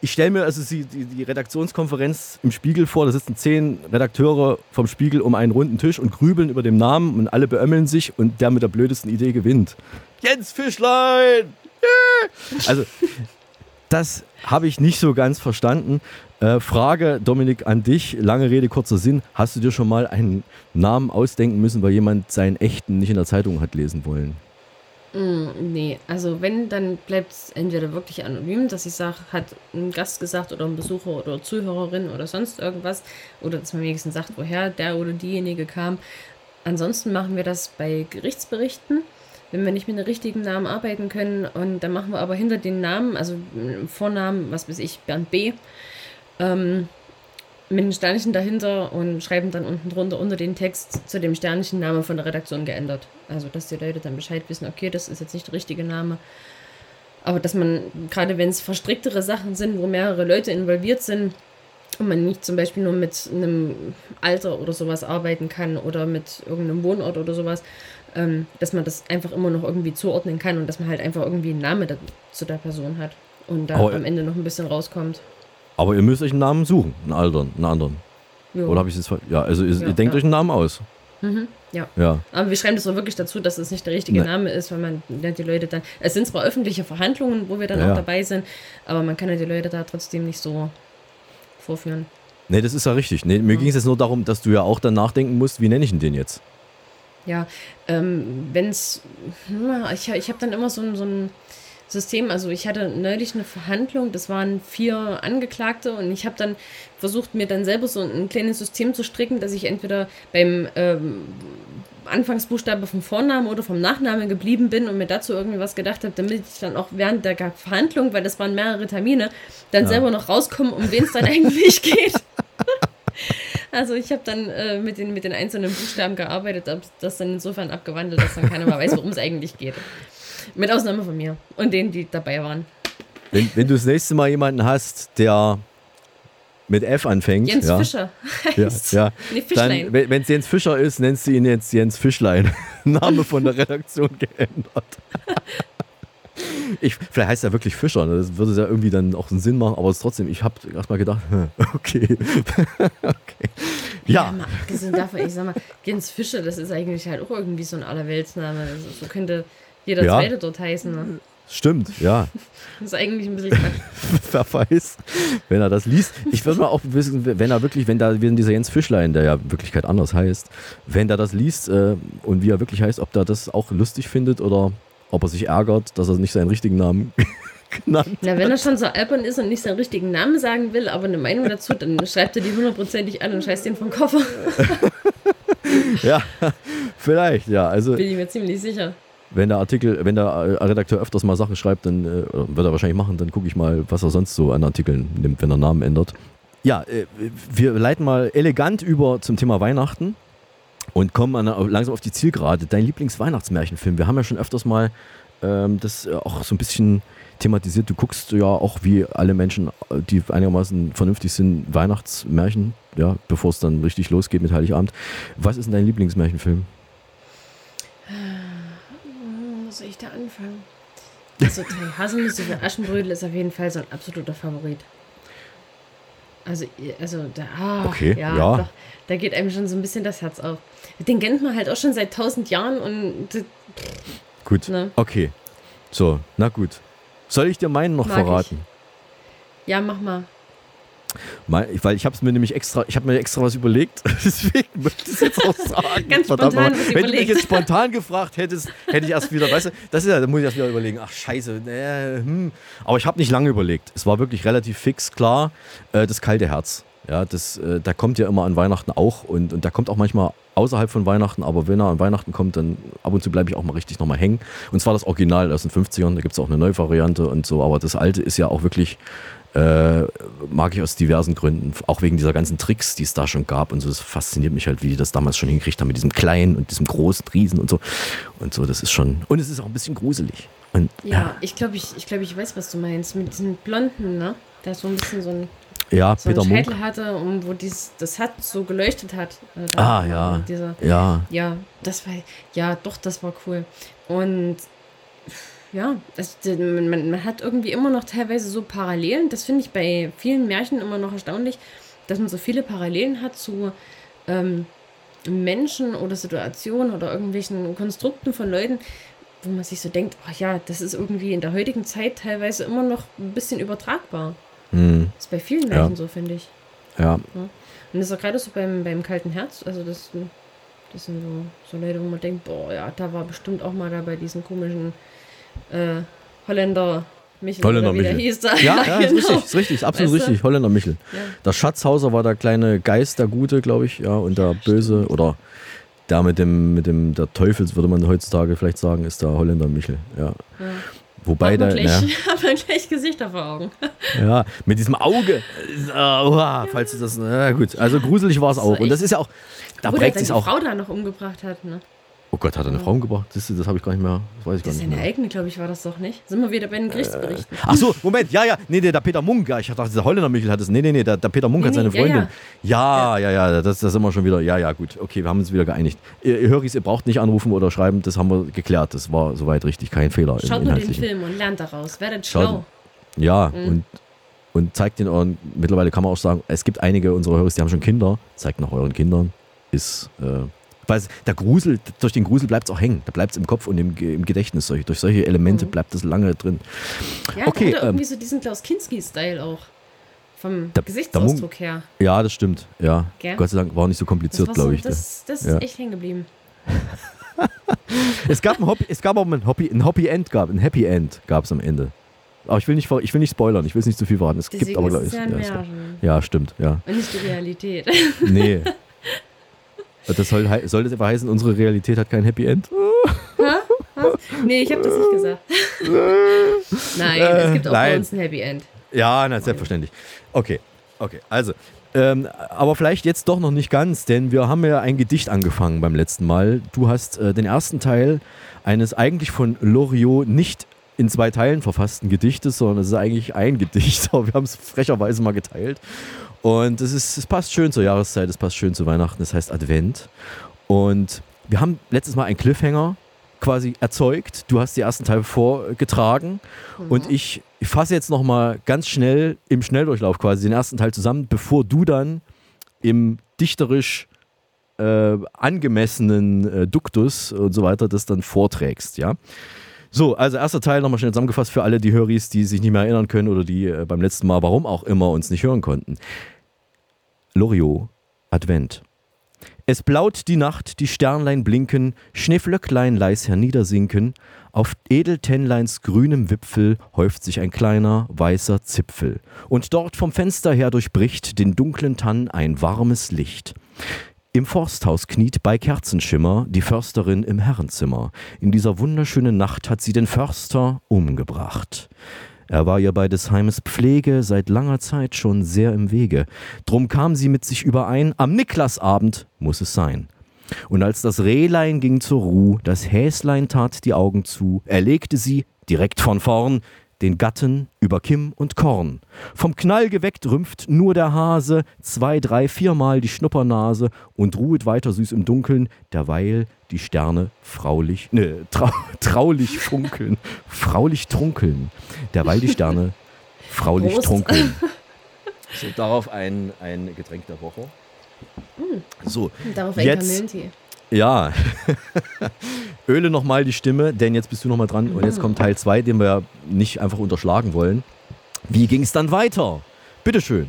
Ich stelle mir also die, die, Redaktionskonferenz im Spiegel vor. Da sitzen zehn Redakteure vom Spiegel um einen runden Tisch und grübeln über den Namen und alle beömmeln sich und der mit der blödesten Idee gewinnt. Jens Fischlein! Yeah! Also das habe ich nicht so ganz verstanden. Äh, Frage, Dominik, an dich. Lange Rede, kurzer Sinn. Hast du dir schon mal einen Namen ausdenken müssen, weil jemand seinen echten nicht in der Zeitung hat lesen wollen? Mm, nee, also wenn, dann bleibt es entweder wirklich anonym, dass ich sage, hat ein Gast gesagt oder ein Besucher oder Zuhörerin oder sonst irgendwas. Oder dass man wenigstens sagt, woher der oder diejenige kam. Ansonsten machen wir das bei Gerichtsberichten wenn wir nicht mit den richtigen Namen arbeiten können. Und dann machen wir aber hinter den Namen, also Vornamen, was weiß ich, Bernd B., ähm, mit einem Sternchen dahinter und schreiben dann unten drunter unter den Text zu dem Sternchen Name von der Redaktion geändert. Also, dass die Leute dann Bescheid wissen, okay, das ist jetzt nicht der richtige Name. Aber dass man, gerade wenn es verstricktere Sachen sind, wo mehrere Leute involviert sind, und man nicht zum Beispiel nur mit einem Alter oder sowas arbeiten kann oder mit irgendeinem Wohnort oder sowas, ähm, dass man das einfach immer noch irgendwie zuordnen kann und dass man halt einfach irgendwie einen Namen da, zu der Person hat und da am Ende noch ein bisschen rauskommt. Aber ihr müsst euch einen Namen suchen, einen anderen, einen anderen. Jo. Oder habe ich es Ja, also ihr, ihr denkt ja. euch einen Namen aus. Mhm, ja. ja. Aber wir schreiben das auch wirklich dazu, dass es nicht der richtige nee. Name ist, weil man ja, die Leute dann. Es sind zwar öffentliche Verhandlungen, wo wir dann ja. auch dabei sind, aber man kann ja die Leute da trotzdem nicht so vorführen. Nee, das ist ja richtig. Nee, mir ging es jetzt nur darum, dass du ja auch dann nachdenken musst, wie nenne ich denn den jetzt? Ja, ähm, wenn es. Ich, ich habe dann immer so so ein System, also ich hatte neulich eine Verhandlung, das waren vier Angeklagte und ich habe dann versucht, mir dann selber so ein kleines System zu stricken, dass ich entweder beim ähm, Anfangsbuchstabe vom Vornamen oder vom Nachnamen geblieben bin und mir dazu irgendwie was gedacht habe, damit ich dann auch während der Verhandlung, weil das waren mehrere Termine, dann ja. selber noch rauskomme, um wen es dann [laughs] eigentlich geht. Also ich habe dann äh, mit, den, mit den einzelnen Buchstaben gearbeitet, habe das dann insofern abgewandelt, dass dann keiner mehr weiß, worum es eigentlich geht. Mit Ausnahme von mir und denen, die dabei waren. Wenn, wenn du das nächste Mal jemanden hast, der mit F anfängt. Jens ja. Fischer heißt. Ja, ja. [laughs] Nee, Dann, wenn es Jens Fischer ist, nennst du ihn jetzt Jens Fischlein. [laughs] Name von der Redaktion geändert. Ich, vielleicht heißt er wirklich Fischer, ne? das würde ja irgendwie dann auch einen Sinn machen, aber trotzdem, ich habe erstmal gedacht, [laughs] okay. okay. Ja. ja mal abgesehen davon, ich sag mal, Jens Fischer, das ist eigentlich halt auch irgendwie so ein Allerweltsname. Also, so könnte jeder ja. Zweite dort heißen. Ne? Stimmt, ja. [laughs] Das ist eigentlich ein bisschen [laughs] Wer weiß, wenn er das liest. Ich würde mal auch wissen, wenn er wirklich, wenn da, wenn dieser Jens Fischlein, der ja in Wirklichkeit anders heißt, wenn er das liest äh, und wie er wirklich heißt, ob er das auch lustig findet oder ob er sich ärgert, dass er nicht seinen richtigen Namen [laughs] genannt Na, wenn er schon so albern ist und nicht seinen richtigen Namen sagen will, aber eine Meinung dazu, dann schreibt er die hundertprozentig an und scheißt den vom Koffer. ja, vielleicht, ja. Also, Bin ich mir ziemlich sicher. Wenn der Artikel, wenn der Redakteur öfters mal Sachen schreibt, dann äh, wird er wahrscheinlich machen, dann gucke ich mal, was er sonst so an Artikeln nimmt, wenn er Namen ändert. Ja, äh, wir leiten mal elegant über zum Thema Weihnachten und kommen an, langsam auf die Zielgerade. Dein Lieblingsweihnachtsmärchenfilm. Wir haben ja schon öfters mal ähm, das äh, auch so ein bisschen thematisiert. Du guckst ja auch wie alle Menschen, äh, die einigermaßen vernünftig sind, Weihnachtsmärchen, ja, bevor es dann richtig losgeht mit Heiligabend. Was ist denn dein Lieblingsmärchenfilm? Soll ich da anfangen? Also Drei Haselnüsse für Aschenbrödel ist auf jeden Fall so ein absoluter Favorit. Also, also da, ah, Okay, ja, ja. Doch, da geht einem schon so ein bisschen das Herz auf. Den kennt man halt auch schon seit tausend Jahren und Gut, Ne. okay. So, na gut. Soll ich dir meinen noch Mag ich. verraten? ja, mach mal. Mein, weil ich habe es mir nämlich extra, ich habe mir extra was überlegt, [laughs] deswegen möchte ich es jetzt auch [laughs] sagen. Ganz Verdammt spontan Wenn du mich jetzt spontan gefragt hättest, hätte ich erst wieder, weißt du, das ist ja, da muss ich erst wieder überlegen, ach scheiße, äh, hm. aber ich habe nicht lange überlegt. Es war wirklich relativ fix klar, äh, das kalte Herz. Ja, das, äh, da kommt ja immer an Weihnachten auch und, und da kommt auch manchmal außerhalb von Weihnachten, aber wenn er an Weihnachten kommt, dann ab und zu bleibe ich auch mal richtig nochmal hängen. Und zwar das Original aus den 50ern, da gibt es auch eine neue Variante und so, aber das alte ist ja auch wirklich, äh, mag ich aus diversen Gründen, auch wegen dieser ganzen Tricks, die es da schon gab und so. Das fasziniert mich halt, wie die das damals schon hingekriegt haben mit diesem kleinen und diesem großen Riesen und so. Und so, das ist schon, und es ist auch ein bisschen gruselig. Und Ja, ich glaube, ich, ich, glaub, ich weiß, was du meinst. Mit diesen Blonden, ne? Der so ein bisschen so ein, ja, so einen Peter Scheitel Munk. hatte und wo dies, das hat so geleuchtet hat. Äh, Ah, ja. Dieser, Ja. Ja, das war, ja, doch, das war cool. Und ja, das, man, man hat irgendwie immer noch teilweise so Parallelen. Das finde ich bei vielen Märchen immer noch erstaunlich, dass man so viele Parallelen hat zu ähm, Menschen oder Situationen oder irgendwelchen Konstrukten von Leuten, wo man sich so denkt, ach ja, das ist irgendwie in der heutigen Zeit teilweise immer noch ein bisschen übertragbar. Hm. Das ist bei vielen Ja. Märchen so, finde ich. Ja. Ja. Und das ist auch gerade so beim, beim kalten Herz, also das, das sind so, so Leute, wo man denkt, boah, ja, da war bestimmt auch mal da bei diesen komischen äh, Holländer Michel Holländer oder Michel. hieß da. Ja, [laughs] ja, ist genau. richtig, ist richtig, ist absolut Weißt du? richtig. Holländer Michel. Ja. Der Schatzhauser war der kleine Geist, der Gute, glaube ich, ja, und der Böse oder der mit dem, mit dem, der Teufels, würde man heutzutage vielleicht sagen, ist der Holländer Michel, ja. Ja. Wobei hat man der, gleich, ja, [laughs] hat man gleich Gesichter vor Augen. [laughs] ja, mit diesem Auge, oha, falls du das, na gut, also gruselig war es auch. Und das ist ja auch, da Wo der prägt sich die auch. Frau da noch umgebracht hat, ne? Oh Gott, hat er eine Frau umgebracht? Das, das habe ich gar nicht mehr, das weiß ich gar Das ist nicht seine eigene, glaube ich, war das doch nicht. Sind wir wieder bei den Gerichtsberichten. Ach so, Moment, ja, ja, nee, der Peter Munk, ja, ich dachte, der Holländer Michel hat es. Nee, nee, nee, der, der Peter Munk Nee, hat seine nee, ja, Freundin. Ja, ja, ja, das, das sind wir schon wieder. Ja, ja, gut, okay, wir haben uns wieder geeinigt. Ihr, ihr Höris, ihr braucht nicht anrufen oder schreiben, das haben wir geklärt. Das war soweit richtig, kein Fehler. Schaut nur den. Film und lernt daraus. Werdet Schaut- schlau. Ja, Mhm. und, und zeigt den euren, mittlerweile kann man auch sagen, es gibt einige unserer Höris, die haben schon Kinder, zeigt nach euren Kindern, ist, äh, weil es- der Grusel, durch den Grusel bleibt es auch hängen, da bleibt es im Kopf und im, im Gedächtnis, durch, durch solche Elemente bleibt es lange drin. Ja, okay, der hat ähm, irgendwie so diesen Klaus Kinski-Style auch. Vom Der- Gesichtsausdruck der her. Ja, das stimmt. Ja. Gell? Gott sei Dank war nicht so kompliziert, so, glaube ich. das, das ja. ist echt hängen geblieben. [laughs] Es gab ein Hobby, es gab auch ein Hobby, ein Happy End gab, ein Happy End gab es am Ende. Aber ich will nicht, ich will nicht spoilern, ich will es nicht zu viel verraten. Es gibt Deswegen aber ist glaube ich. ja ja, ja, stimmt, ja. Und nicht die Realität. Nee. [laughs] Das soll, soll das etwa heißen, unsere Realität hat kein Happy End? Ha? Was? Nee, ich habe das nicht gesagt. [laughs] Nein, es gibt auch bei Nein. uns ein Happy End. Ja, na, selbstverständlich. Okay, okay. Also, ähm, aber vielleicht jetzt doch noch nicht ganz, denn wir haben ja ein Gedicht angefangen beim letzten Mal. Du hast äh, den ersten Teil eines eigentlich von Loriot nicht in zwei Teilen verfassten Gedichtes, sondern es ist eigentlich ein Gedicht, [laughs] aber wir haben es frecherweise mal geteilt. Und es, ist, es passt schön zur Jahreszeit, es passt schön zu Weihnachten, es heißt Advent. Und wir haben letztes Mal einen Cliffhanger quasi erzeugt. Du hast die ersten Teile vorgetragen und ich, ich fasse jetzt nochmal ganz schnell im Schnelldurchlauf quasi den ersten Teil zusammen, bevor du dann im dichterisch äh, angemessenen äh, Duktus und so weiter das dann vorträgst, ja. So, also erster Teil nochmal schnell zusammengefasst für alle die Höris, die sich nicht mehr erinnern können oder die äh, beim letzten Mal, warum auch immer, uns nicht hören konnten. Loriot, Advent. Es blaut die Nacht, die Sternlein blinken, Schneeflöcklein leis herniedersinken, auf Edeltennleins grünem Wipfel häuft sich ein kleiner, weißer Zipfel, und dort vom Fenster her durchbricht den dunklen Tann ein warmes Licht. Im Forsthaus kniet bei Kerzenschimmer die Försterin im Herrenzimmer. In dieser wunderschönen Nacht hat sie den Förster umgebracht. Er war ihr bei des Heimes Pflege seit langer Zeit schon sehr im Wege. Drum kam sie mit sich überein, am Niklasabend muss es sein. Und als das Rehlein ging zur Ruh, das Häslein tat die Augen zu, erlegte sie, direkt von vorn, den Gatten über Kimm und Korn. Vom Knall geweckt rümpft nur der Hase zwei, drei, viermal die Schnuppernase und ruhet weiter süß im Dunkeln, derweil die Sterne fraulich, ne, trau, [laughs] traulich funkeln, fraulich trunkeln, derweil die Sterne fraulich Prost. trunkeln. So, darauf ein, ein Getränk der Woche. Mm. So, Darauf ein jetzt, Kamillentee. Ja. [laughs] Öle nochmal die Stimme, denn jetzt bist du nochmal dran und jetzt kommt Teil 2, den wir ja nicht einfach unterschlagen wollen. Wie ging es dann weiter? Bitteschön.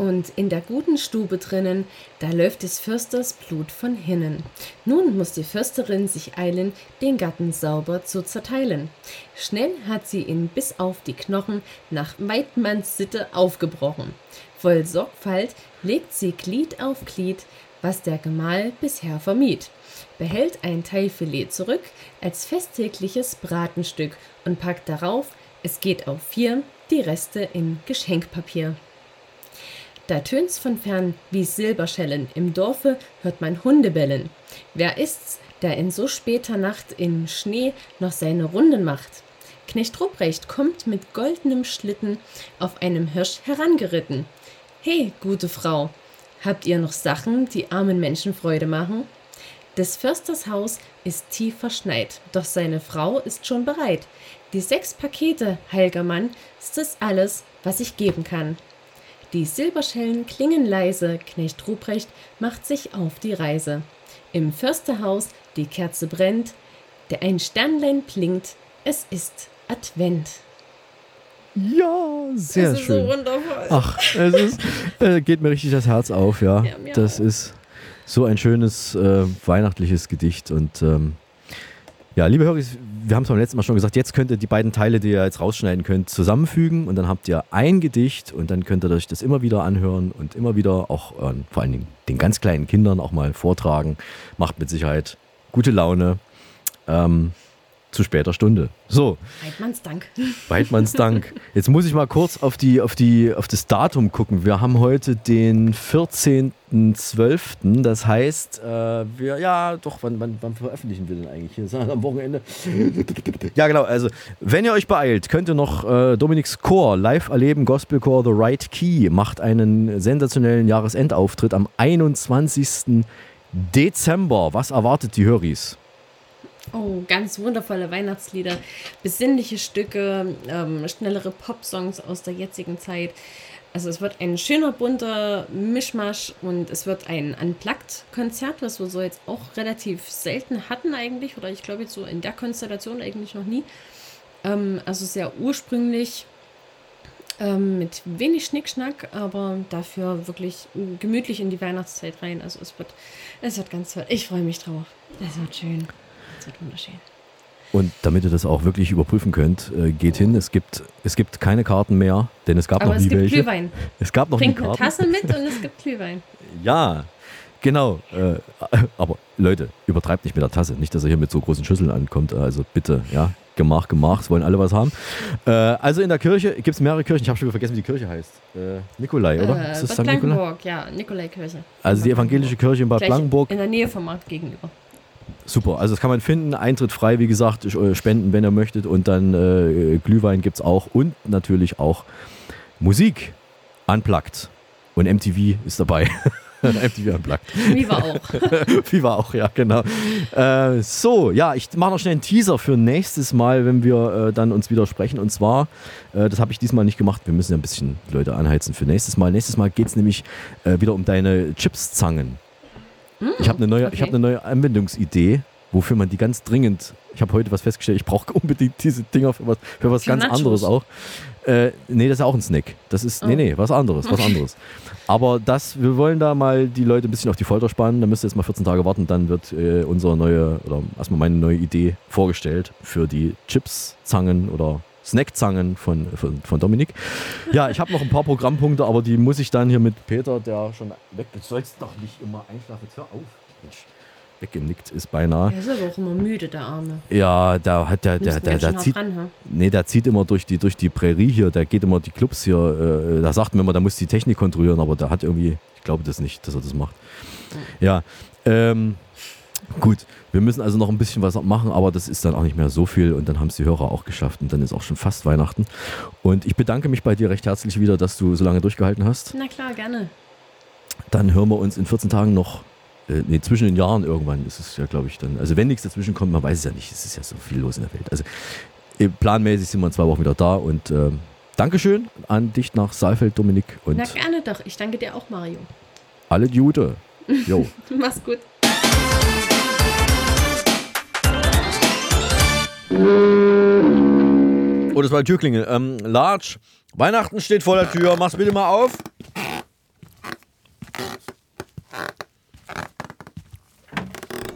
Und in der guten Stube drinnen, da läuft des Försters Blut von hinnen. Nun muss die Försterin sich eilen, den Gatten sauber zu zerteilen. Schnell hat sie ihn bis auf die Knochen nach Weidmanns Sitte aufgebrochen. Voll Sorgfalt legt sie Glied auf Glied, was der Gemahl bisher vermied. Behält ein Teilfilet zurück als festtägliches Bratenstück und packt darauf, es geht auf vier, die Reste in Geschenkpapier. Da tönt's von fern wie Silberschellen, im Dorfe hört man Hunde bellen. Wer ist's, der in so später Nacht im Schnee noch seine Runden macht? Knecht Ruprecht kommt mit goldenem Schlitten auf einem Hirsch herangeritten. He, gute Frau, habt ihr noch Sachen, die armen Menschen Freude machen? Des Försters Haus ist tief verschneit, doch seine Frau ist schon bereit. Die sechs Pakete, heilger Mann, ist es alles, was ich geben kann. Die Silberschellen klingen leise, Knecht Ruprecht macht sich auf die Reise. Im Försterhaus die Kerze brennt, der ein Sternlein blinkt, es ist Advent. Ja, sehr Das ist so schön. wundervoll. Ach, es ist, äh, geht mir richtig das Herz auf, ja. Ja, das ist so ein schönes äh, weihnachtliches Gedicht und ähm, ja, liebe Hörer, wir haben es beim letzten Mal schon gesagt, jetzt könnt ihr die beiden Teile, die ihr jetzt rausschneiden könnt, zusammenfügen und dann habt ihr ein Gedicht und dann könnt ihr euch das immer wieder anhören und immer wieder auch äh, vor allen Dingen den ganz kleinen Kindern auch mal vortragen. Macht mit Sicherheit gute Laune ähm, zu später Stunde. So, Heidmanns Dank. Weidmanns Dank. Jetzt muss ich mal kurz auf, die, auf, die, auf das Datum gucken. Wir haben heute den 14.12. Das heißt, äh, wir, ja, doch, wann, wann, wann veröffentlichen wir denn eigentlich? Hier [laughs] am Wochenende. Ja, genau. Also, wenn ihr euch beeilt, könnt ihr noch äh, Dominiks Chor live erleben. Gospelchor The Right Key macht einen sensationellen Jahresendauftritt am 21. Dezember. Was erwartet die Höris? Oh, ganz wundervolle Weihnachtslieder, besinnliche Stücke, ähm, schnellere Popsongs aus der jetzigen Zeit. Also es wird ein schöner bunter Mischmasch und es wird ein Unplugged-Konzert, was wir so jetzt auch relativ selten hatten eigentlich, oder ich glaube jetzt so in der Konstellation eigentlich noch nie. Ähm, also sehr ursprünglich, ähm, mit wenig Schnickschnack, aber dafür wirklich gemütlich in die Weihnachtszeit rein. Also es wird, es wird ganz toll. Ich freue mich drauf. Es wird schön. Es wird wunderschön. Und damit ihr das auch wirklich überprüfen könnt, äh, geht hin. Es gibt, es gibt keine Karten mehr, denn es gab Aber noch es nie gibt welche. Glühwein. Es gab noch Bringt nie eine Karten. Tasse mit und es gibt Glühwein. [laughs] Ja, genau. Äh, aber Leute, übertreibt nicht mit der Tasse. Nicht, dass ihr hier mit so großen Schüsseln ankommt. Also bitte, ja. Gemach, Gemach, es wollen alle was haben. Äh, also in der Kirche gibt es mehrere Kirchen. Ich habe schon wieder vergessen, wie die Kirche heißt. Nikolai, oder? Äh, Ist das Bad St. Nikolai? Blankenburg, ja, Nikolaikirche. Also die evangelische Kirche in Bad Gleich Blankenburg. In der Nähe vom Markt gegenüber. Super, also das kann man finden. Eintritt frei, wie gesagt, äh, spenden, wenn ihr möchtet. Und dann äh, Glühwein gibt es auch. Und natürlich auch Musik. Unplugged. Und MTV ist dabei. [laughs] MTV Unplugged. Viva auch. [laughs] Viva auch, ja, genau. Äh, so, ja, ich mache noch schnell einen Teaser für nächstes Mal, wenn wir äh, dann uns wieder sprechen. Und zwar, äh, das habe ich diesmal nicht gemacht, wir müssen ja ein bisschen Leute anheizen für nächstes Mal. Nächstes Mal geht es nämlich äh, wieder um deine Chipszangen. Ich habe eine neue, ich okay. hab eine neue Anwendungsidee, wofür man die ganz dringend. Ich habe heute was festgestellt, ich brauche [laughs] unbedingt diese Dinger für was, für was Für ganz Nachos. anderes auch. Äh, nee, das ist ja auch ein Snack. Das ist, nee, Oh. nee, was anderes, was anderes. Aber das, wir wollen da mal die Leute ein bisschen auf die Folter spannen. Da müsst ihr jetzt mal 14 Tage warten, dann wird äh, unsere neue, oder erstmal meine neue Idee vorgestellt für die Chips-Zangen oder Snackzangen von, von, von Dominik. Ja, ich habe noch ein paar Programmpunkte, aber die muss ich dann hier mit Peter, der schon weg Du sollst doch nicht immer einschlafen. Jetzt hör auf. Mensch, weggenickt ist beinahe. Er ist aber auch immer müde, der Arme. Ja, da hat der, der, der, der zieht. ran? Nee, der zieht immer durch die, durch die Prärie hier, der geht immer die Clubs hier, äh, da sagt man immer, der muss die Technik kontrollieren, aber der hat irgendwie, ich glaube das nicht, dass er das macht. Ja, äh, Ähm, gut, wir müssen also noch ein bisschen was machen, aber das ist dann auch nicht mehr so viel und dann haben es die Hörer auch geschafft und dann ist auch schon fast Weihnachten. Und ich bedanke mich bei dir recht herzlich wieder, dass du so lange durchgehalten hast. Na klar, gerne. Dann hören wir uns in 14 Tagen noch, äh, nee, zwischen den Jahren irgendwann ist es ja, glaube ich, dann. Also wenn nichts dazwischen kommt, man weiß es ja nicht, es ist ja so viel los in der Welt. Also äh, planmäßig sind wir in zwei Wochen wieder da und äh, Dankeschön an dich nach Saalfeld, Dominik und Na gerne doch. Ich danke dir auch, Mario. alle Jude. Jo. [laughs] Mach's gut. Oh, das war die Türklingel. Ähm, Large, Weihnachten steht vor der Tür. Mach's bitte mal auf.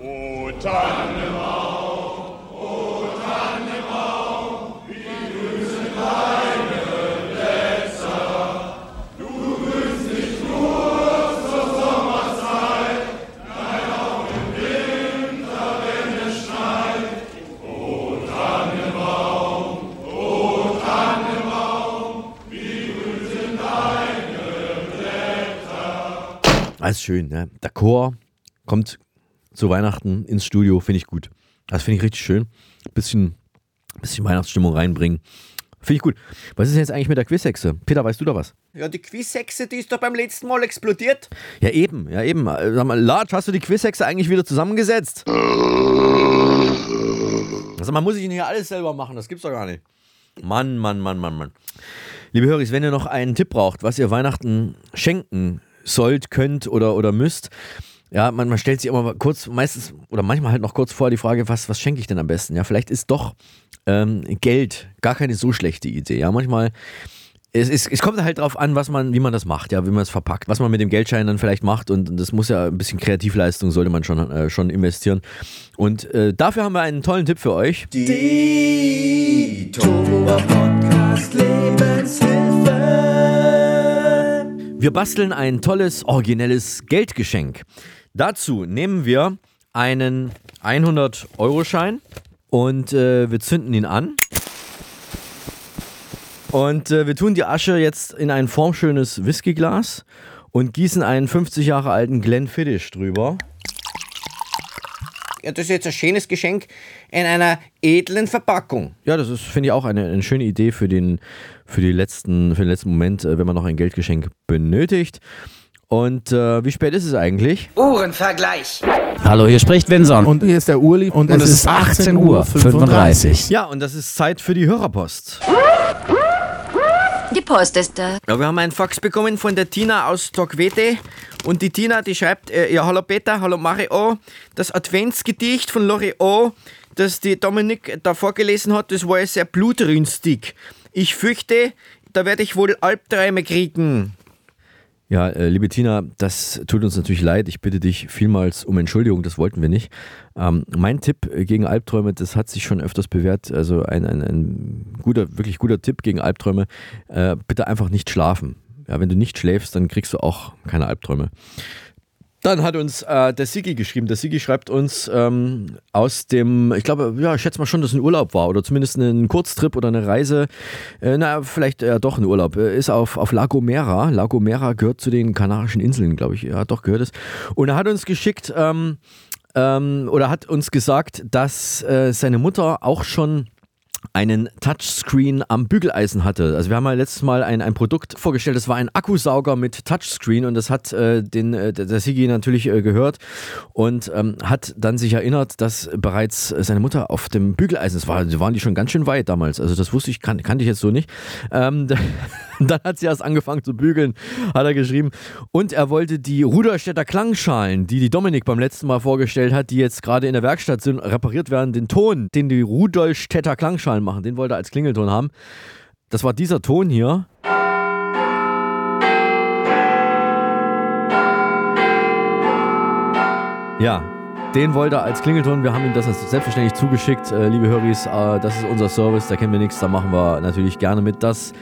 O Tannenbaum, schön, ne? Der Chor kommt zu Weihnachten ins Studio, finde ich gut. Das finde ich richtig schön. Bisschen, bisschen Weihnachtsstimmung reinbringen. Finde ich gut. Was ist denn jetzt eigentlich mit der Quizhexe? Peter, weißt du da was? Ja, die Quizhexe, die ist doch beim letzten Mal explodiert. Ja, eben, ja, eben. Sag mal, Large, hast du die Quizhexe eigentlich wieder zusammengesetzt? Also, man muss sich hier alles selber machen, das gibt's doch gar nicht. Mann, Mann, Mann, Mann, Mann. Liebe Höris, wenn ihr noch einen Tipp braucht, was ihr Weihnachten schenken sollt, könnt oder, oder müsst, ja, man, man stellt sich immer kurz, meistens oder manchmal halt noch kurz vor die Frage, was, was schenke ich denn am besten? Ja, vielleicht ist doch ähm, Geld gar keine so schlechte Idee. Ja, manchmal es, es, es kommt halt drauf an, was man, wie man das macht, ja, wie man es verpackt, was man mit dem Geldschein dann vielleicht macht und das muss ja ein bisschen Kreativleistung sollte man schon, äh, schon investieren. Und äh, dafür haben wir einen tollen Tipp für euch. Die Tohuwa Podcast Lebenshilfe. Wir basteln ein tolles, originelles Geldgeschenk. Dazu nehmen wir einen 100-Euro-Schein und äh, wir zünden ihn an. Und äh, wir tun die Asche jetzt in ein formschönes Whiskyglas und gießen einen 50 Jahre alten Glenfiddich drüber. Ja, das ist jetzt ein schönes Geschenk in einer edlen Verpackung. Ja, das ist, finde ich, auch eine, eine schöne Idee für den, für, die letzten, für den letzten Moment, äh, wenn man noch ein Geldgeschenk benötigt. Und äh, wie spät ist es eigentlich? Uhrenvergleich. Hallo, hier spricht Vincent. Und hier ist der Uli. Und, es ist 18 Uhr 35. Ja, und das ist Zeit für die Hörerpost. Die Post ist da. Ja, wir haben einen Fax bekommen von der Tina aus Togwete. Und die Tina, die schreibt, äh, ja, hallo Peter, hallo Mario. Das Adventsgedicht von Loriot, das die Dominik da vorgelesen hat, das war ja sehr blutrünstig. Ich fürchte, da werde ich wohl Albträume kriegen. Ja, äh, liebe Tina, das tut uns natürlich leid. Ich bitte dich vielmals um Entschuldigung, das wollten wir nicht. Ähm, mein Tipp gegen Albträume, das hat sich schon öfters bewährt. Also ein, ein, ein guter, wirklich guter Tipp gegen Albträume. Äh, bitte einfach nicht schlafen. Ja, wenn du nicht schläfst, dann kriegst du auch keine Albträume. Dann hat uns äh, der Sigi geschrieben. Der Sigi schreibt uns ähm, aus dem, ich glaube, ja, ich schätze mal schon, dass es ein Urlaub war oder zumindest ein Kurztrip oder eine Reise. Äh, na, vielleicht äh, doch ein Urlaub. Äh, ist auf, auf La Gomera. La Gomera gehört zu den Kanarischen Inseln, glaube ich. Ja, doch gehört es. Und er hat uns geschickt ähm, ähm, oder hat uns gesagt, dass äh, seine Mutter auch schon einen Touchscreen am Bügeleisen hatte. Also wir haben ja letztes Mal ein, ein Produkt vorgestellt, das war ein Akkusauger mit Touchscreen und das hat äh, den, äh, der Sigi natürlich äh, gehört und ähm, hat dann sich erinnert, dass bereits seine Mutter auf dem Bügeleisen, das war, waren die schon ganz schön weit damals, also das wusste ich, kan kannte ich jetzt so nicht. Ähm, [laughs] dann hat sie erst angefangen zu bügeln, hat er geschrieben. Und er wollte die Ruderstädter Klangschalen, die die Dominik beim letzten Mal vorgestellt hat, die jetzt gerade in der Werkstatt sind, repariert werden, den Ton, den die Rudolstädter Klangschalen machen, den wollte er als Klingelton haben. Das war dieser Ton hier. Ja, den wollte er als Klingelton. Wir haben ihm das selbstverständlich zugeschickt. Äh, liebe Höris, äh, das ist unser Service, da kennen wir nichts, da machen wir natürlich gerne mit. Das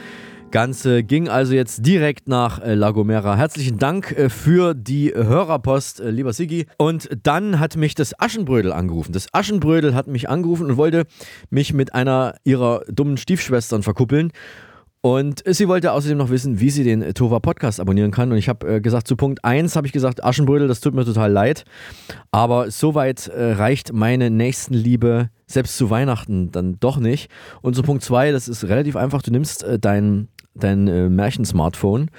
Ganze ging also jetzt direkt nach äh, La Gomera. Herzlichen Dank äh, für die Hörerpost, äh, lieber Sigi. Und dann hat mich das Aschenbrödel angerufen. Das Aschenbrödel hat mich angerufen und wollte mich mit einer ihrer dummen Stiefschwestern verkuppeln. Und sie wollte außerdem noch wissen, wie sie den Tova Podcast abonnieren kann. Und ich habe äh, gesagt, zu Punkt 1 habe ich gesagt, Aschenbrödel, das tut mir total leid. Aber soweit äh, reicht meine Nächstenliebe selbst zu Weihnachten dann doch nicht. Und zu Punkt 2, das ist relativ einfach, du nimmst äh, dein, dein äh, Märchen-Smartphone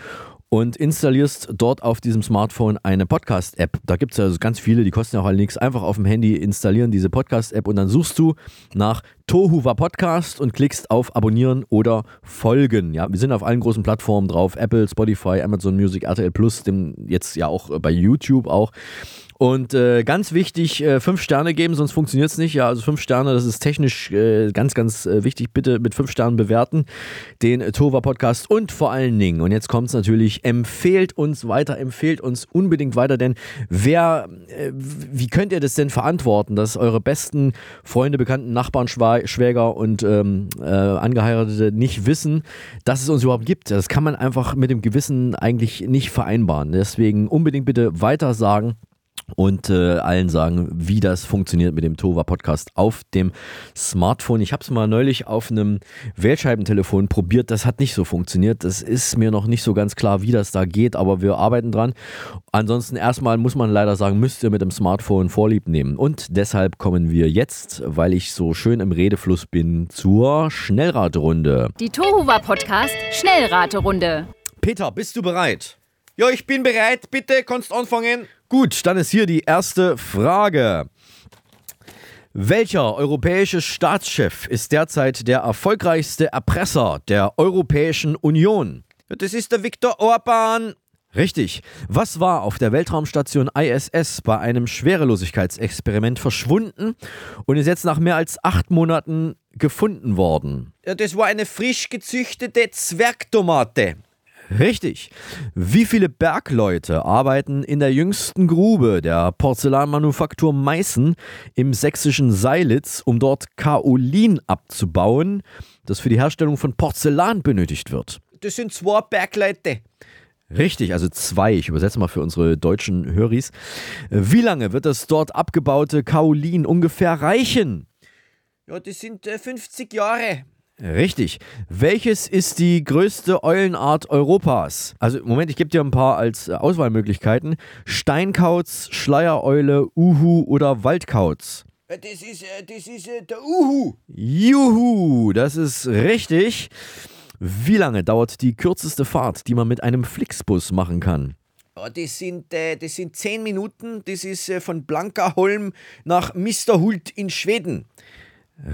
und installierst dort auf diesem Smartphone eine Podcast-App. Da gibt es ja also ganz viele, die kosten ja auch alle nichts. Einfach auf dem Handy installieren diese Podcast-App und dann suchst du nach Tohuwa Podcast und klickst auf Abonnieren oder Folgen. Ja, wir sind auf allen großen Plattformen drauf: Apple, Spotify, Amazon Music, RTL Plus, dem jetzt ja auch bei YouTube auch. Und äh, ganz wichtig, äh, fünf Sterne geben, sonst funktioniert es nicht. Ja, also fünf Sterne, das ist technisch äh, ganz, ganz äh, wichtig. Bitte mit fünf Sternen bewerten den äh, Tova Podcast und vor allen Dingen, und jetzt kommt es natürlich, empfehlt uns weiter, empfehlt uns unbedingt weiter, denn wer, äh, wie könnt ihr das denn verantworten, dass eure besten Freunde, Bekannten, Nachbarn, Schwa Schwäger und ähm, äh, Angeheiratete nicht wissen, dass es uns überhaupt gibt? Das kann man einfach mit dem Gewissen eigentlich nicht vereinbaren. Deswegen unbedingt bitte weiter sagen und äh, allen sagen, wie das funktioniert mit dem Tova Podcast auf dem Smartphone. Ich habe es mal neulich auf einem Wählscheibentelefon probiert. Das hat nicht so funktioniert. Das ist mir noch nicht so ganz klar, wie das da geht, aber wir arbeiten dran. Ansonsten erstmal muss man leider sagen, müsst ihr mit dem Smartphone Vorlieb nehmen. Und deshalb kommen wir jetzt, weil ich so schön im Redefluss bin, zur Schnellraterunde. Die Tohuwa Podcast Schnellraterunde. Peter, bist du bereit? Ja, ich bin bereit. Bitte, kannst anfangen. Gut, dann ist hier die erste Frage. Welcher europäische Staatschef ist derzeit der erfolgreichste Erpresser der Europäischen Union? Das ist der Viktor Orban. Richtig. Was war auf der Weltraumstation ISS bei einem Schwerelosigkeitsexperiment verschwunden und ist jetzt nach mehr als acht Monaten gefunden worden? Ja, das war eine frisch gezüchtete Zwergtomate. Richtig. Wie viele Bergleute arbeiten in der jüngsten Grube der Porzellanmanufaktur Meißen im sächsischen Seilitz, um dort Kaolin abzubauen, das für die Herstellung von Porzellan benötigt wird? Das sind zwei Bergleute. Richtig, also zwei. Ich übersetze mal für unsere deutschen Höris. Wie lange wird das dort abgebaute Kaolin ungefähr reichen? Ja, das sind äh, 50 Jahre. Richtig. Welches ist die größte Eulenart Europas? Also, Moment, ich gebe dir ein paar als äh, Auswahlmöglichkeiten. Steinkauz, Schleiereule, Uhu oder Waldkauz. Das ist, äh, das ist äh, der Uhu. Juhu, das ist richtig. Wie lange dauert die kürzeste Fahrt, die man mit einem Flixbus machen kann? Ja, das, sind, äh, das sind 10 Minuten. Das ist äh, von Blankaholm nach Misterhult in Schweden.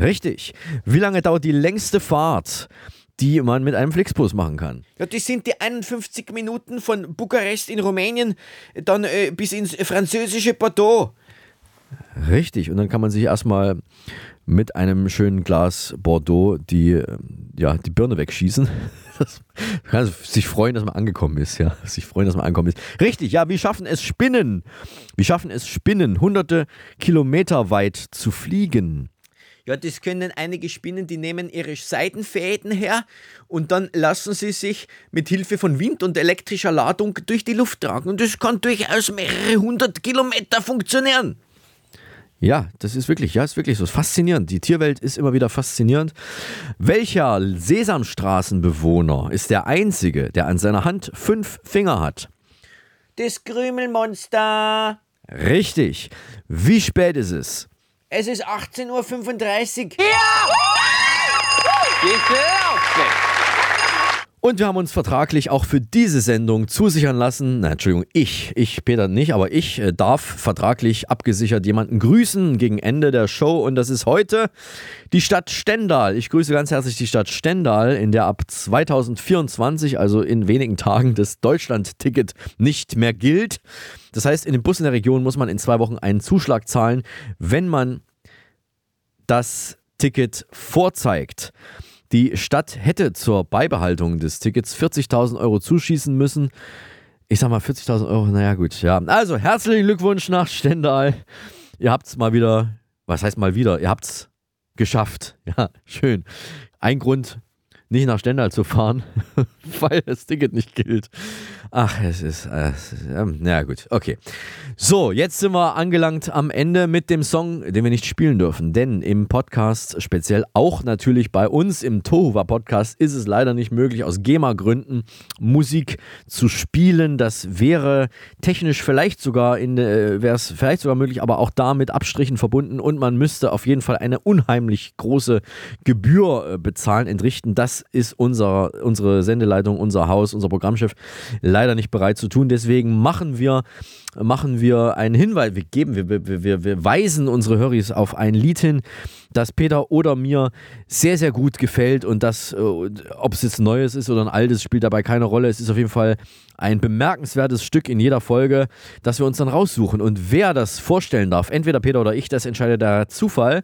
Richtig. Wie lange dauert die längste Fahrt, die man mit einem Flixbus machen kann? Ja, das sind die 51 Minuten von Bukarest in Rumänien dann äh, bis ins französische Bordeaux. Richtig. Und dann kann man sich erstmal mit einem schönen Glas Bordeaux die, ja, die Birne wegschießen. [laughs] Das, man kann sich freuen, dass man angekommen ist, ja. Sich freuen, dass man angekommen ist. Richtig, ja, wir schaffen es Spinnen. Wir schaffen es Spinnen, hunderte Kilometer weit zu fliegen. Ja, das können einige Spinnen, die nehmen ihre Seidenfäden her und dann lassen sie sich mit Hilfe von Wind und elektrischer Ladung durch die Luft tragen. Und das kann durchaus mehrere hundert Kilometer funktionieren. Ja, das ist wirklich, ja, ist wirklich so. Faszinierend. Die Tierwelt ist immer wieder faszinierend. Welcher Sesamstraßenbewohner ist der einzige, der an seiner Hand fünf Finger hat? Das Krümelmonster. Richtig. Wie spät ist es? Es ist 18.35 Uhr. Und wir haben uns vertraglich auch für diese Sendung zusichern lassen, na, Entschuldigung, ich, ich, Peter nicht, aber ich äh, darf vertraglich abgesichert jemanden grüßen gegen Ende der Show und das ist heute die Stadt Stendal. Ich grüße ganz herzlich die Stadt Stendal, in der ab 2024, also in wenigen Tagen, das Deutschland-Ticket nicht mehr gilt. Das heißt, in den Bussen der Region muss man in zwei Wochen einen Zuschlag zahlen, wenn man das Ticket vorzeigt. Die Stadt hätte zur Beibehaltung des Tickets 40.000 Euro zuschießen müssen. Ich sag mal 40.000 Euro, naja gut, ja. Also herzlichen Glückwunsch nach Stendal. Ihr habt's mal wieder, was heißt mal wieder, ihr habt's geschafft. [laughs] Ja, schön. Ein Grund, nicht nach Stendal zu fahren, [laughs] weil das Ticket nicht gilt. Ach, es ist, äh, ähm, na gut, okay. So, jetzt sind wir angelangt am Ende mit dem Song, den wir nicht spielen dürfen. Denn im Podcast, speziell auch natürlich bei uns im Tohuwa Podcast, ist es leider nicht möglich, aus GEMA-Gründen Musik zu spielen. Das wäre technisch vielleicht sogar äh, wäre es vielleicht sogar möglich, aber auch da mit Abstrichen verbunden und man müsste auf jeden Fall eine unheimlich große Gebühr äh, bezahlen, entrichten. Das ist unser, unsere Sendeleitung, unser Haus, unser Programmchef leider nicht bereit zu tun. Deswegen machen wir, machen wir einen Hinweis, wir geben, wir, wir, wir, wir weisen unsere Höris auf ein Lied hin, das Peter oder mir sehr, sehr gut gefällt und das, äh, ob es jetzt neues ist oder ein altes, spielt dabei keine Rolle. Es ist auf jeden Fall ein bemerkenswertes Stück in jeder Folge, das wir uns dann raussuchen. Und wer das vorstellen darf, entweder Peter oder ich, das entscheidet der Zufall.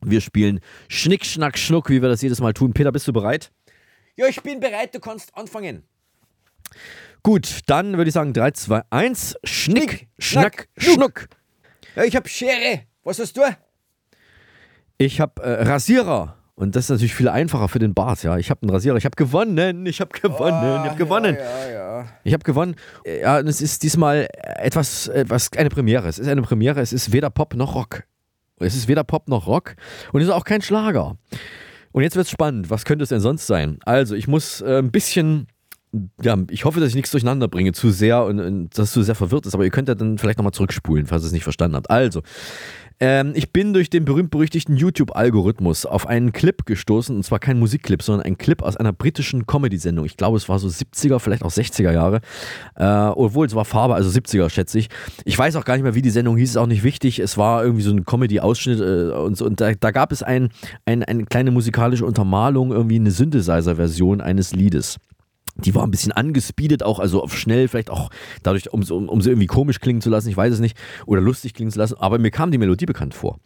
Wir spielen Schnick, Schnack, Schnuck, wie wir das jedes Mal tun. Peter, bist du bereit? Ja, ich bin bereit, du kannst anfangen. Gut, dann würde ich sagen 3, 2, 1. Schnick, Schnack, Schnuck. Ja, ich hab Schere. Was hast du? Ich habe äh, Rasierer. Und das ist natürlich viel einfacher für den Bart, ja. Ich habe einen Rasierer. Ich habe gewonnen. Ich habe gewonnen. ich habe gewonnen. Ja, ja. Ich habe gewonnen. Ja, und es ist diesmal etwas, etwas, eine Premiere. Es ist eine Premiere. Es ist weder Pop noch Rock. Es ist weder Pop noch Rock. Und es ist auch kein Schlager. Und jetzt wird es spannend. Was könnte es denn sonst sein? Also, ich muss äh, ein bisschen ja, ich hoffe, dass ich nichts durcheinander bringe, zu sehr und, und dass du sehr verwirrt ist, aber ihr könnt ja dann vielleicht nochmal zurückspulen, falls ihr es nicht verstanden habt. Also, ähm, ich bin durch den berühmt-berüchtigten YouTube-Algorithmus auf einen Clip gestoßen, und zwar kein Musikclip, sondern ein Clip aus einer britischen Comedy-Sendung. Ich glaube, es war so 70er, vielleicht auch 60er Jahre. Äh, obwohl, es war Farbe, also 70er, schätze ich. Ich weiß auch gar nicht mehr, wie die Sendung hieß, ist auch nicht wichtig. Es war irgendwie so ein Comedy-Ausschnitt äh, und, so, und da, da, gab es ein, ein, eine kleine musikalische Untermalung, irgendwie eine Synthesizer-Version eines Liedes die war ein bisschen angespeedet, auch also auf schnell, vielleicht auch dadurch, um, um, um sie irgendwie komisch klingen zu lassen, ich weiß es nicht, oder lustig klingen zu lassen, aber mir kam die Melodie bekannt vor.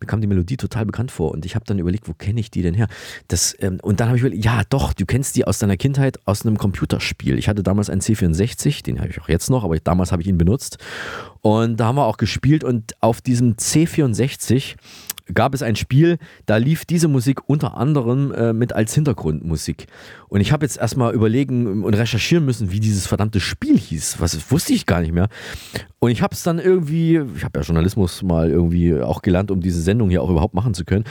Mir kam die Melodie total bekannt vor und ich habe dann überlegt, wo kenne ich die denn her? Das, ähm, und dann habe ich überlegt, ja doch, du kennst die aus deiner Kindheit aus einem Computerspiel. Ich hatte damals einen C64, den habe ich auch jetzt noch, aber damals habe ich ihn benutzt und da haben wir auch gespielt und auf diesem C64 gab es ein Spiel, da lief diese Musik unter anderem äh, mit als Hintergrundmusik. Und ich habe jetzt erstmal überlegen und recherchieren müssen, wie dieses verdammte Spiel hieß. Was wusste ich gar nicht mehr. Und ich habe es dann irgendwie, ich habe ja Journalismus mal irgendwie auch gelernt, um diese Sendung hier auch überhaupt machen zu können.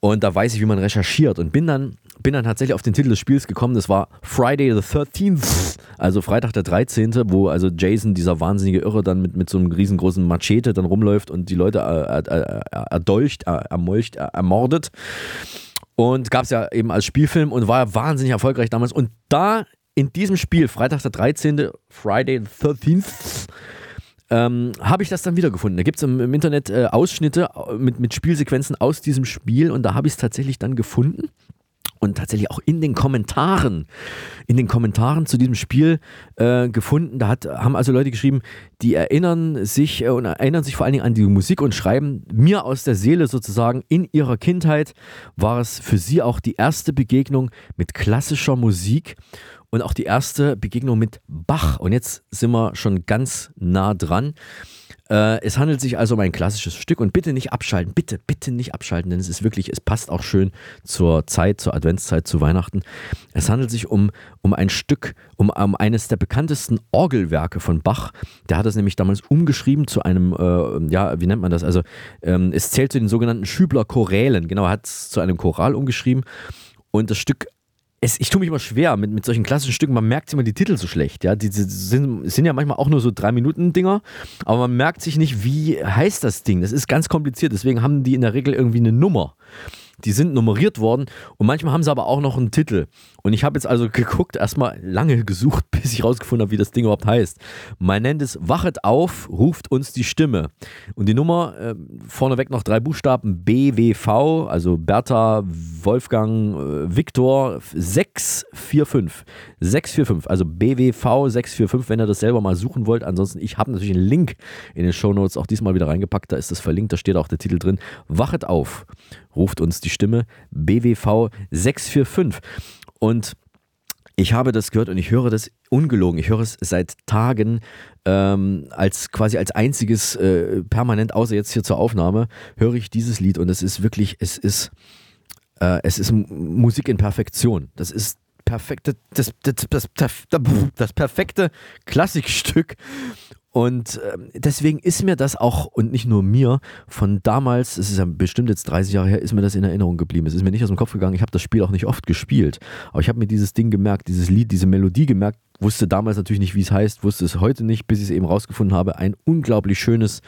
Und da weiß ich, wie man recherchiert und bin dann bin dann tatsächlich auf den Titel des Spiels gekommen. Das war Friday the 13th, also Freitag der 13., wo also Jason, dieser wahnsinnige Irre, dann mit, mit so einem riesengroßen Machete dann rumläuft und die Leute äh, äh, äh erdolcht, ermolcht, ermordet. Und gab es ja eben als Spielfilm und war wahnsinnig erfolgreich damals. Und da in diesem Spiel, Freitag der 13., Friday the 13th, ähm, habe ich das dann wiedergefunden. Da gibt es im, im, Internet äh, Ausschnitte mit, mit Spielsequenzen aus diesem Spiel und da habe ich es tatsächlich dann gefunden und tatsächlich auch in den Kommentaren, in den Kommentaren zu diesem Spiel äh, gefunden. Da hat, haben also Leute geschrieben, die erinnern sich äh, und erinnern sich vor allen Dingen an die Musik und schreiben mir aus der Seele sozusagen, in ihrer Kindheit war es für sie auch die erste Begegnung mit klassischer Musik und auch die erste Begegnung mit Bach. Und jetzt sind wir schon ganz nah dran. Äh, es handelt sich also um ein klassisches Stück und bitte nicht abschalten, bitte, bitte nicht abschalten, denn es ist wirklich, es passt auch schön zur Zeit, zur Adventszeit, zu Weihnachten. Es handelt sich um, um ein Stück, um, um eines der bekanntesten Orgelwerke von Bach. Der hat es nämlich damals umgeschrieben zu einem, äh, ja, wie nennt man das? Also ähm, es zählt zu den sogenannten Schübler Chorälen. Genau, er hat es zu einem Choral umgeschrieben. Und das Stück es, ich tue mich immer schwer mit, mit solchen klassischen Stücken. Man merkt immer die Titel so schlecht. Ja? Die, die sind, sind ja manchmal auch nur so drei Minuten Dinger, aber man merkt sich nicht, wie heißt das Ding. Das ist ganz kompliziert. Deswegen haben die in der Regel irgendwie eine Nummer. Die sind nummeriert worden und manchmal haben sie aber auch noch einen Titel. Und ich habe jetzt also geguckt, erstmal lange gesucht, [laughs] bis ich rausgefunden habe, wie das Ding überhaupt heißt. Man nennt es Wachet auf, ruft uns die Stimme. Und die Nummer, äh, vorneweg noch drei Buchstaben, BWV, also Bertha, Wolfgang, äh, Viktor, 645. 645, also BWV 645, wenn ihr das selber mal suchen wollt. Ansonsten, ich habe natürlich einen Link in den Shownotes auch diesmal wieder reingepackt, da ist das verlinkt, da steht auch der Titel drin. Wachet auf, ruft uns die Stimme, BWV 645. Und ich habe das gehört und ich höre das ungelogen. Ich höre es seit Tagen ähm, als quasi als einziges äh, permanent, außer jetzt hier zur Aufnahme, höre ich dieses Lied und es ist wirklich, es ist, äh, es ist Musik in Perfektion. Das ist perfekte, das, das, das, das, das perfekte Klassikstück. Und ähm, deswegen ist mir das auch, und nicht nur mir, von damals, es ist ja bestimmt jetzt 30 Jahre her, ist mir das in Erinnerung geblieben. Es ist mir nicht aus dem Kopf gegangen, ich habe das Spiel auch nicht oft gespielt. Aber ich habe mir dieses Ding gemerkt, dieses Lied, diese Melodie gemerkt, wusste damals natürlich nicht, wie es heißt, wusste es heute nicht, bis ich es eben rausgefunden habe. Ein unglaublich schönes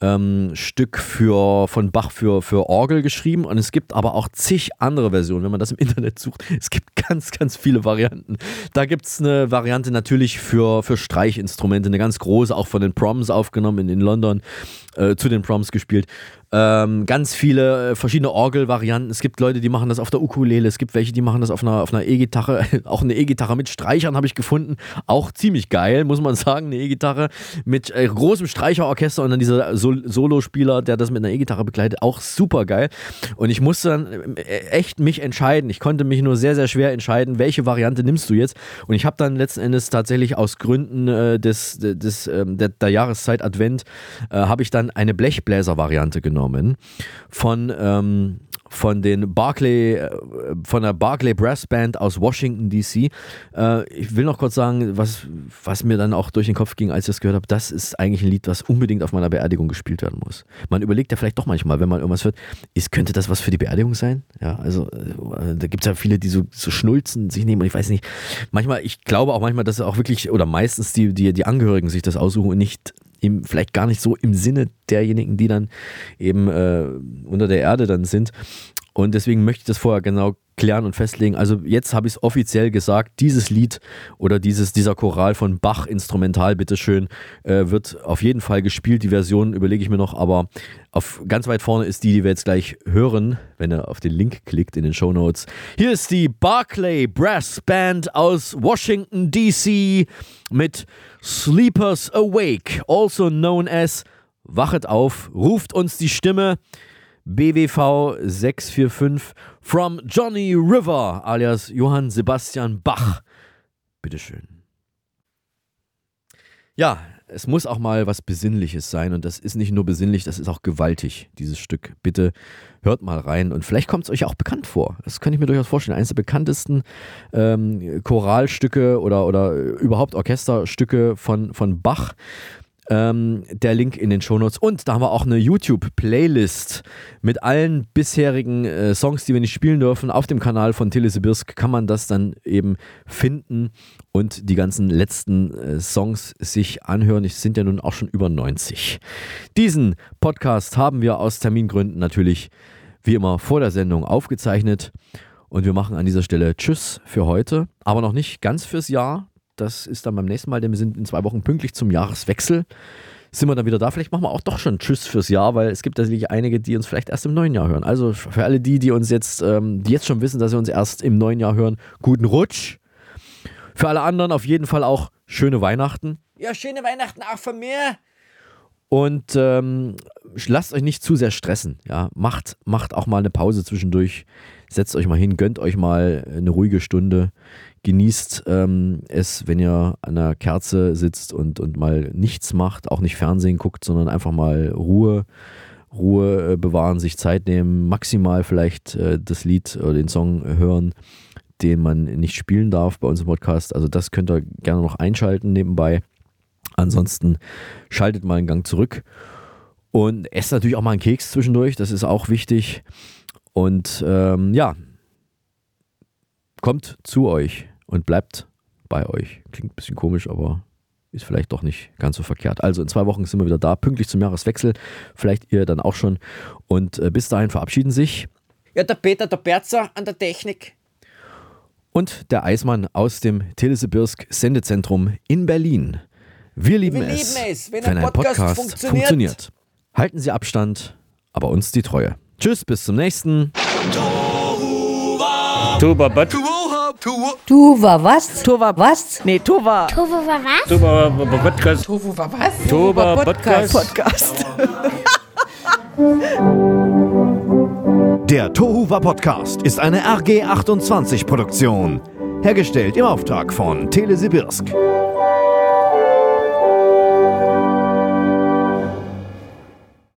ähm, Stück für, von Bach für, für Orgel geschrieben. Und es gibt aber auch zig andere Versionen, wenn man das im [laughs] Internet sucht. Es gibt ganz, ganz viele Varianten. Da gibt es eine Variante natürlich für, für Streichinstrumente, eine ganz große, auch von den Proms aufgenommen in, in London, äh, zu den Proms gespielt. Ähm, ganz viele äh, verschiedene Orgelvarianten. Es gibt Leute, die machen das auf der Ukulele. Es gibt welche, die machen das auf einer auf einer E-Gitarre. [laughs] Auch eine E-Gitarre mit Streichern habe ich gefunden. Auch ziemlich geil, muss man sagen. Eine E-Gitarre mit äh, großem Streicherorchester und dann dieser Sol Solospieler, der das mit einer E-Gitarre begleitet. Auch super geil. Und ich musste dann äh, echt mich entscheiden. Ich konnte mich nur sehr, sehr schwer entscheiden, welche Variante nimmst du jetzt. Und ich habe dann letzten Endes tatsächlich aus Gründen äh, des, des, ähm, der, der Jahreszeit Advent, äh, habe ich dann eine Blechbläser-Variante genommen von, ähm, von den Barclay, äh, von der Barclay Brass Band aus Washington DC. Äh, ich will noch kurz sagen, was, was mir dann auch durch den Kopf ging, als ich das gehört habe, das ist eigentlich ein Lied, was unbedingt auf meiner Beerdigung gespielt werden muss. Man überlegt ja vielleicht doch manchmal, wenn man irgendwas hört, ist, könnte das was für die Beerdigung sein? Ja, also äh, da gibt es ja viele, die so, so Schnulzen sich nehmen und ich weiß nicht, manchmal, ich glaube auch manchmal, dass auch wirklich, oder meistens die, die, die Angehörigen sich das aussuchen und nicht im, vielleicht gar nicht so im Sinne derjenigen, die dann eben äh, unter der Erde dann sind. Und deswegen möchte ich das vorher genau klären und festlegen. Also jetzt habe ich es offiziell gesagt, dieses Lied oder dieses, dieser Choral von Bach Instrumental, bitteschön, äh, wird auf jeden Fall gespielt. Die Version überlege ich mir noch, aber auf, ganz weit vorne ist die, die wir jetzt gleich hören, wenn ihr auf den Link klickt in den Show Notes. Hier ist die Barclay Brass Band aus Washington, D.C. mit Sleepers Awake, also known as Wachet auf, ruft uns die Stimme. BWV 645 from Johnny River alias Johann Sebastian Bach. Bitteschön. Ja, es muss auch mal was Besinnliches sein und das ist nicht nur besinnlich, das ist auch gewaltig, dieses Stück. Bitte hört mal rein und vielleicht kommt es euch auch bekannt vor. Das könnte ich mir durchaus vorstellen. Eines der bekanntesten ähm, Choralstücke oder, oder überhaupt Orchesterstücke von, von Bach. Ähm, der Link in den Shownotes. Und da haben wir auch eine YouTube-Playlist mit allen bisherigen äh, Songs, die wir nicht spielen dürfen. Auf dem Kanal von Telesibirsk kann man das dann eben finden und die ganzen letzten äh, Songs sich anhören. Es sind ja nun auch schon über 90. Diesen Podcast haben wir aus Termingründen natürlich wie immer vor der Sendung aufgezeichnet. Und wir machen an dieser Stelle Tschüss für heute, aber noch nicht ganz fürs Jahr. Das ist dann beim nächsten Mal, denn wir sind in zwei Wochen pünktlich zum Jahreswechsel. Sind wir dann wieder da? Vielleicht machen wir auch doch schon Tschüss fürs Jahr, weil es gibt natürlich einige, die uns vielleicht erst im neuen Jahr hören. Also für alle die, die uns jetzt, ähm, die jetzt schon wissen, dass sie uns erst im neuen Jahr hören, guten Rutsch. Für alle anderen auf jeden Fall auch schöne Weihnachten. Ja, schöne Weihnachten auch von mir. Und ähm, lasst euch nicht zu sehr stressen. Ja? Macht, macht auch mal eine Pause zwischendurch. Setzt euch mal hin, gönnt euch mal eine ruhige Stunde. Genießt ähm, es, wenn ihr an einer Kerze sitzt und, und mal nichts macht, auch nicht Fernsehen guckt, sondern einfach mal Ruhe, Ruhe äh, bewahren, sich Zeit nehmen, maximal vielleicht äh, das Lied oder den Song hören, den man nicht spielen darf bei uns im Podcast. Also das könnt ihr gerne noch einschalten nebenbei. Ansonsten schaltet mal einen Gang zurück und esst natürlich auch mal einen Keks zwischendurch, das ist auch wichtig. Und ähm, ja, kommt zu euch und bleibt bei euch. Klingt ein bisschen komisch, aber ist vielleicht doch nicht ganz so verkehrt. Also in zwei Wochen sind wir wieder da, pünktlich zum Jahreswechsel. Vielleicht ihr dann auch schon. Und äh, bis dahin verabschieden sich. Ja, der Peter, der Berzer an der Technik. Und der Eismann aus dem Telesibirsk Sendezentrum in Berlin. Wir lieben, Wir es, lieben es, wenn wenn ein ein Podcast Podcast, funktioniert. funktioniert. Halten Sie Abstand, aber uns die Treue. Tschüss, bis zum nächsten. Tuba, Du war was? Tova was? Nee, Tova. Tovo war was? Tuba, Podcast. War was? Podcast. Podcast. Podcast. [laughs] Der Tohuwa Podcast ist eine RG28 Produktion. Hergestellt im Auftrag von Telesibirsk.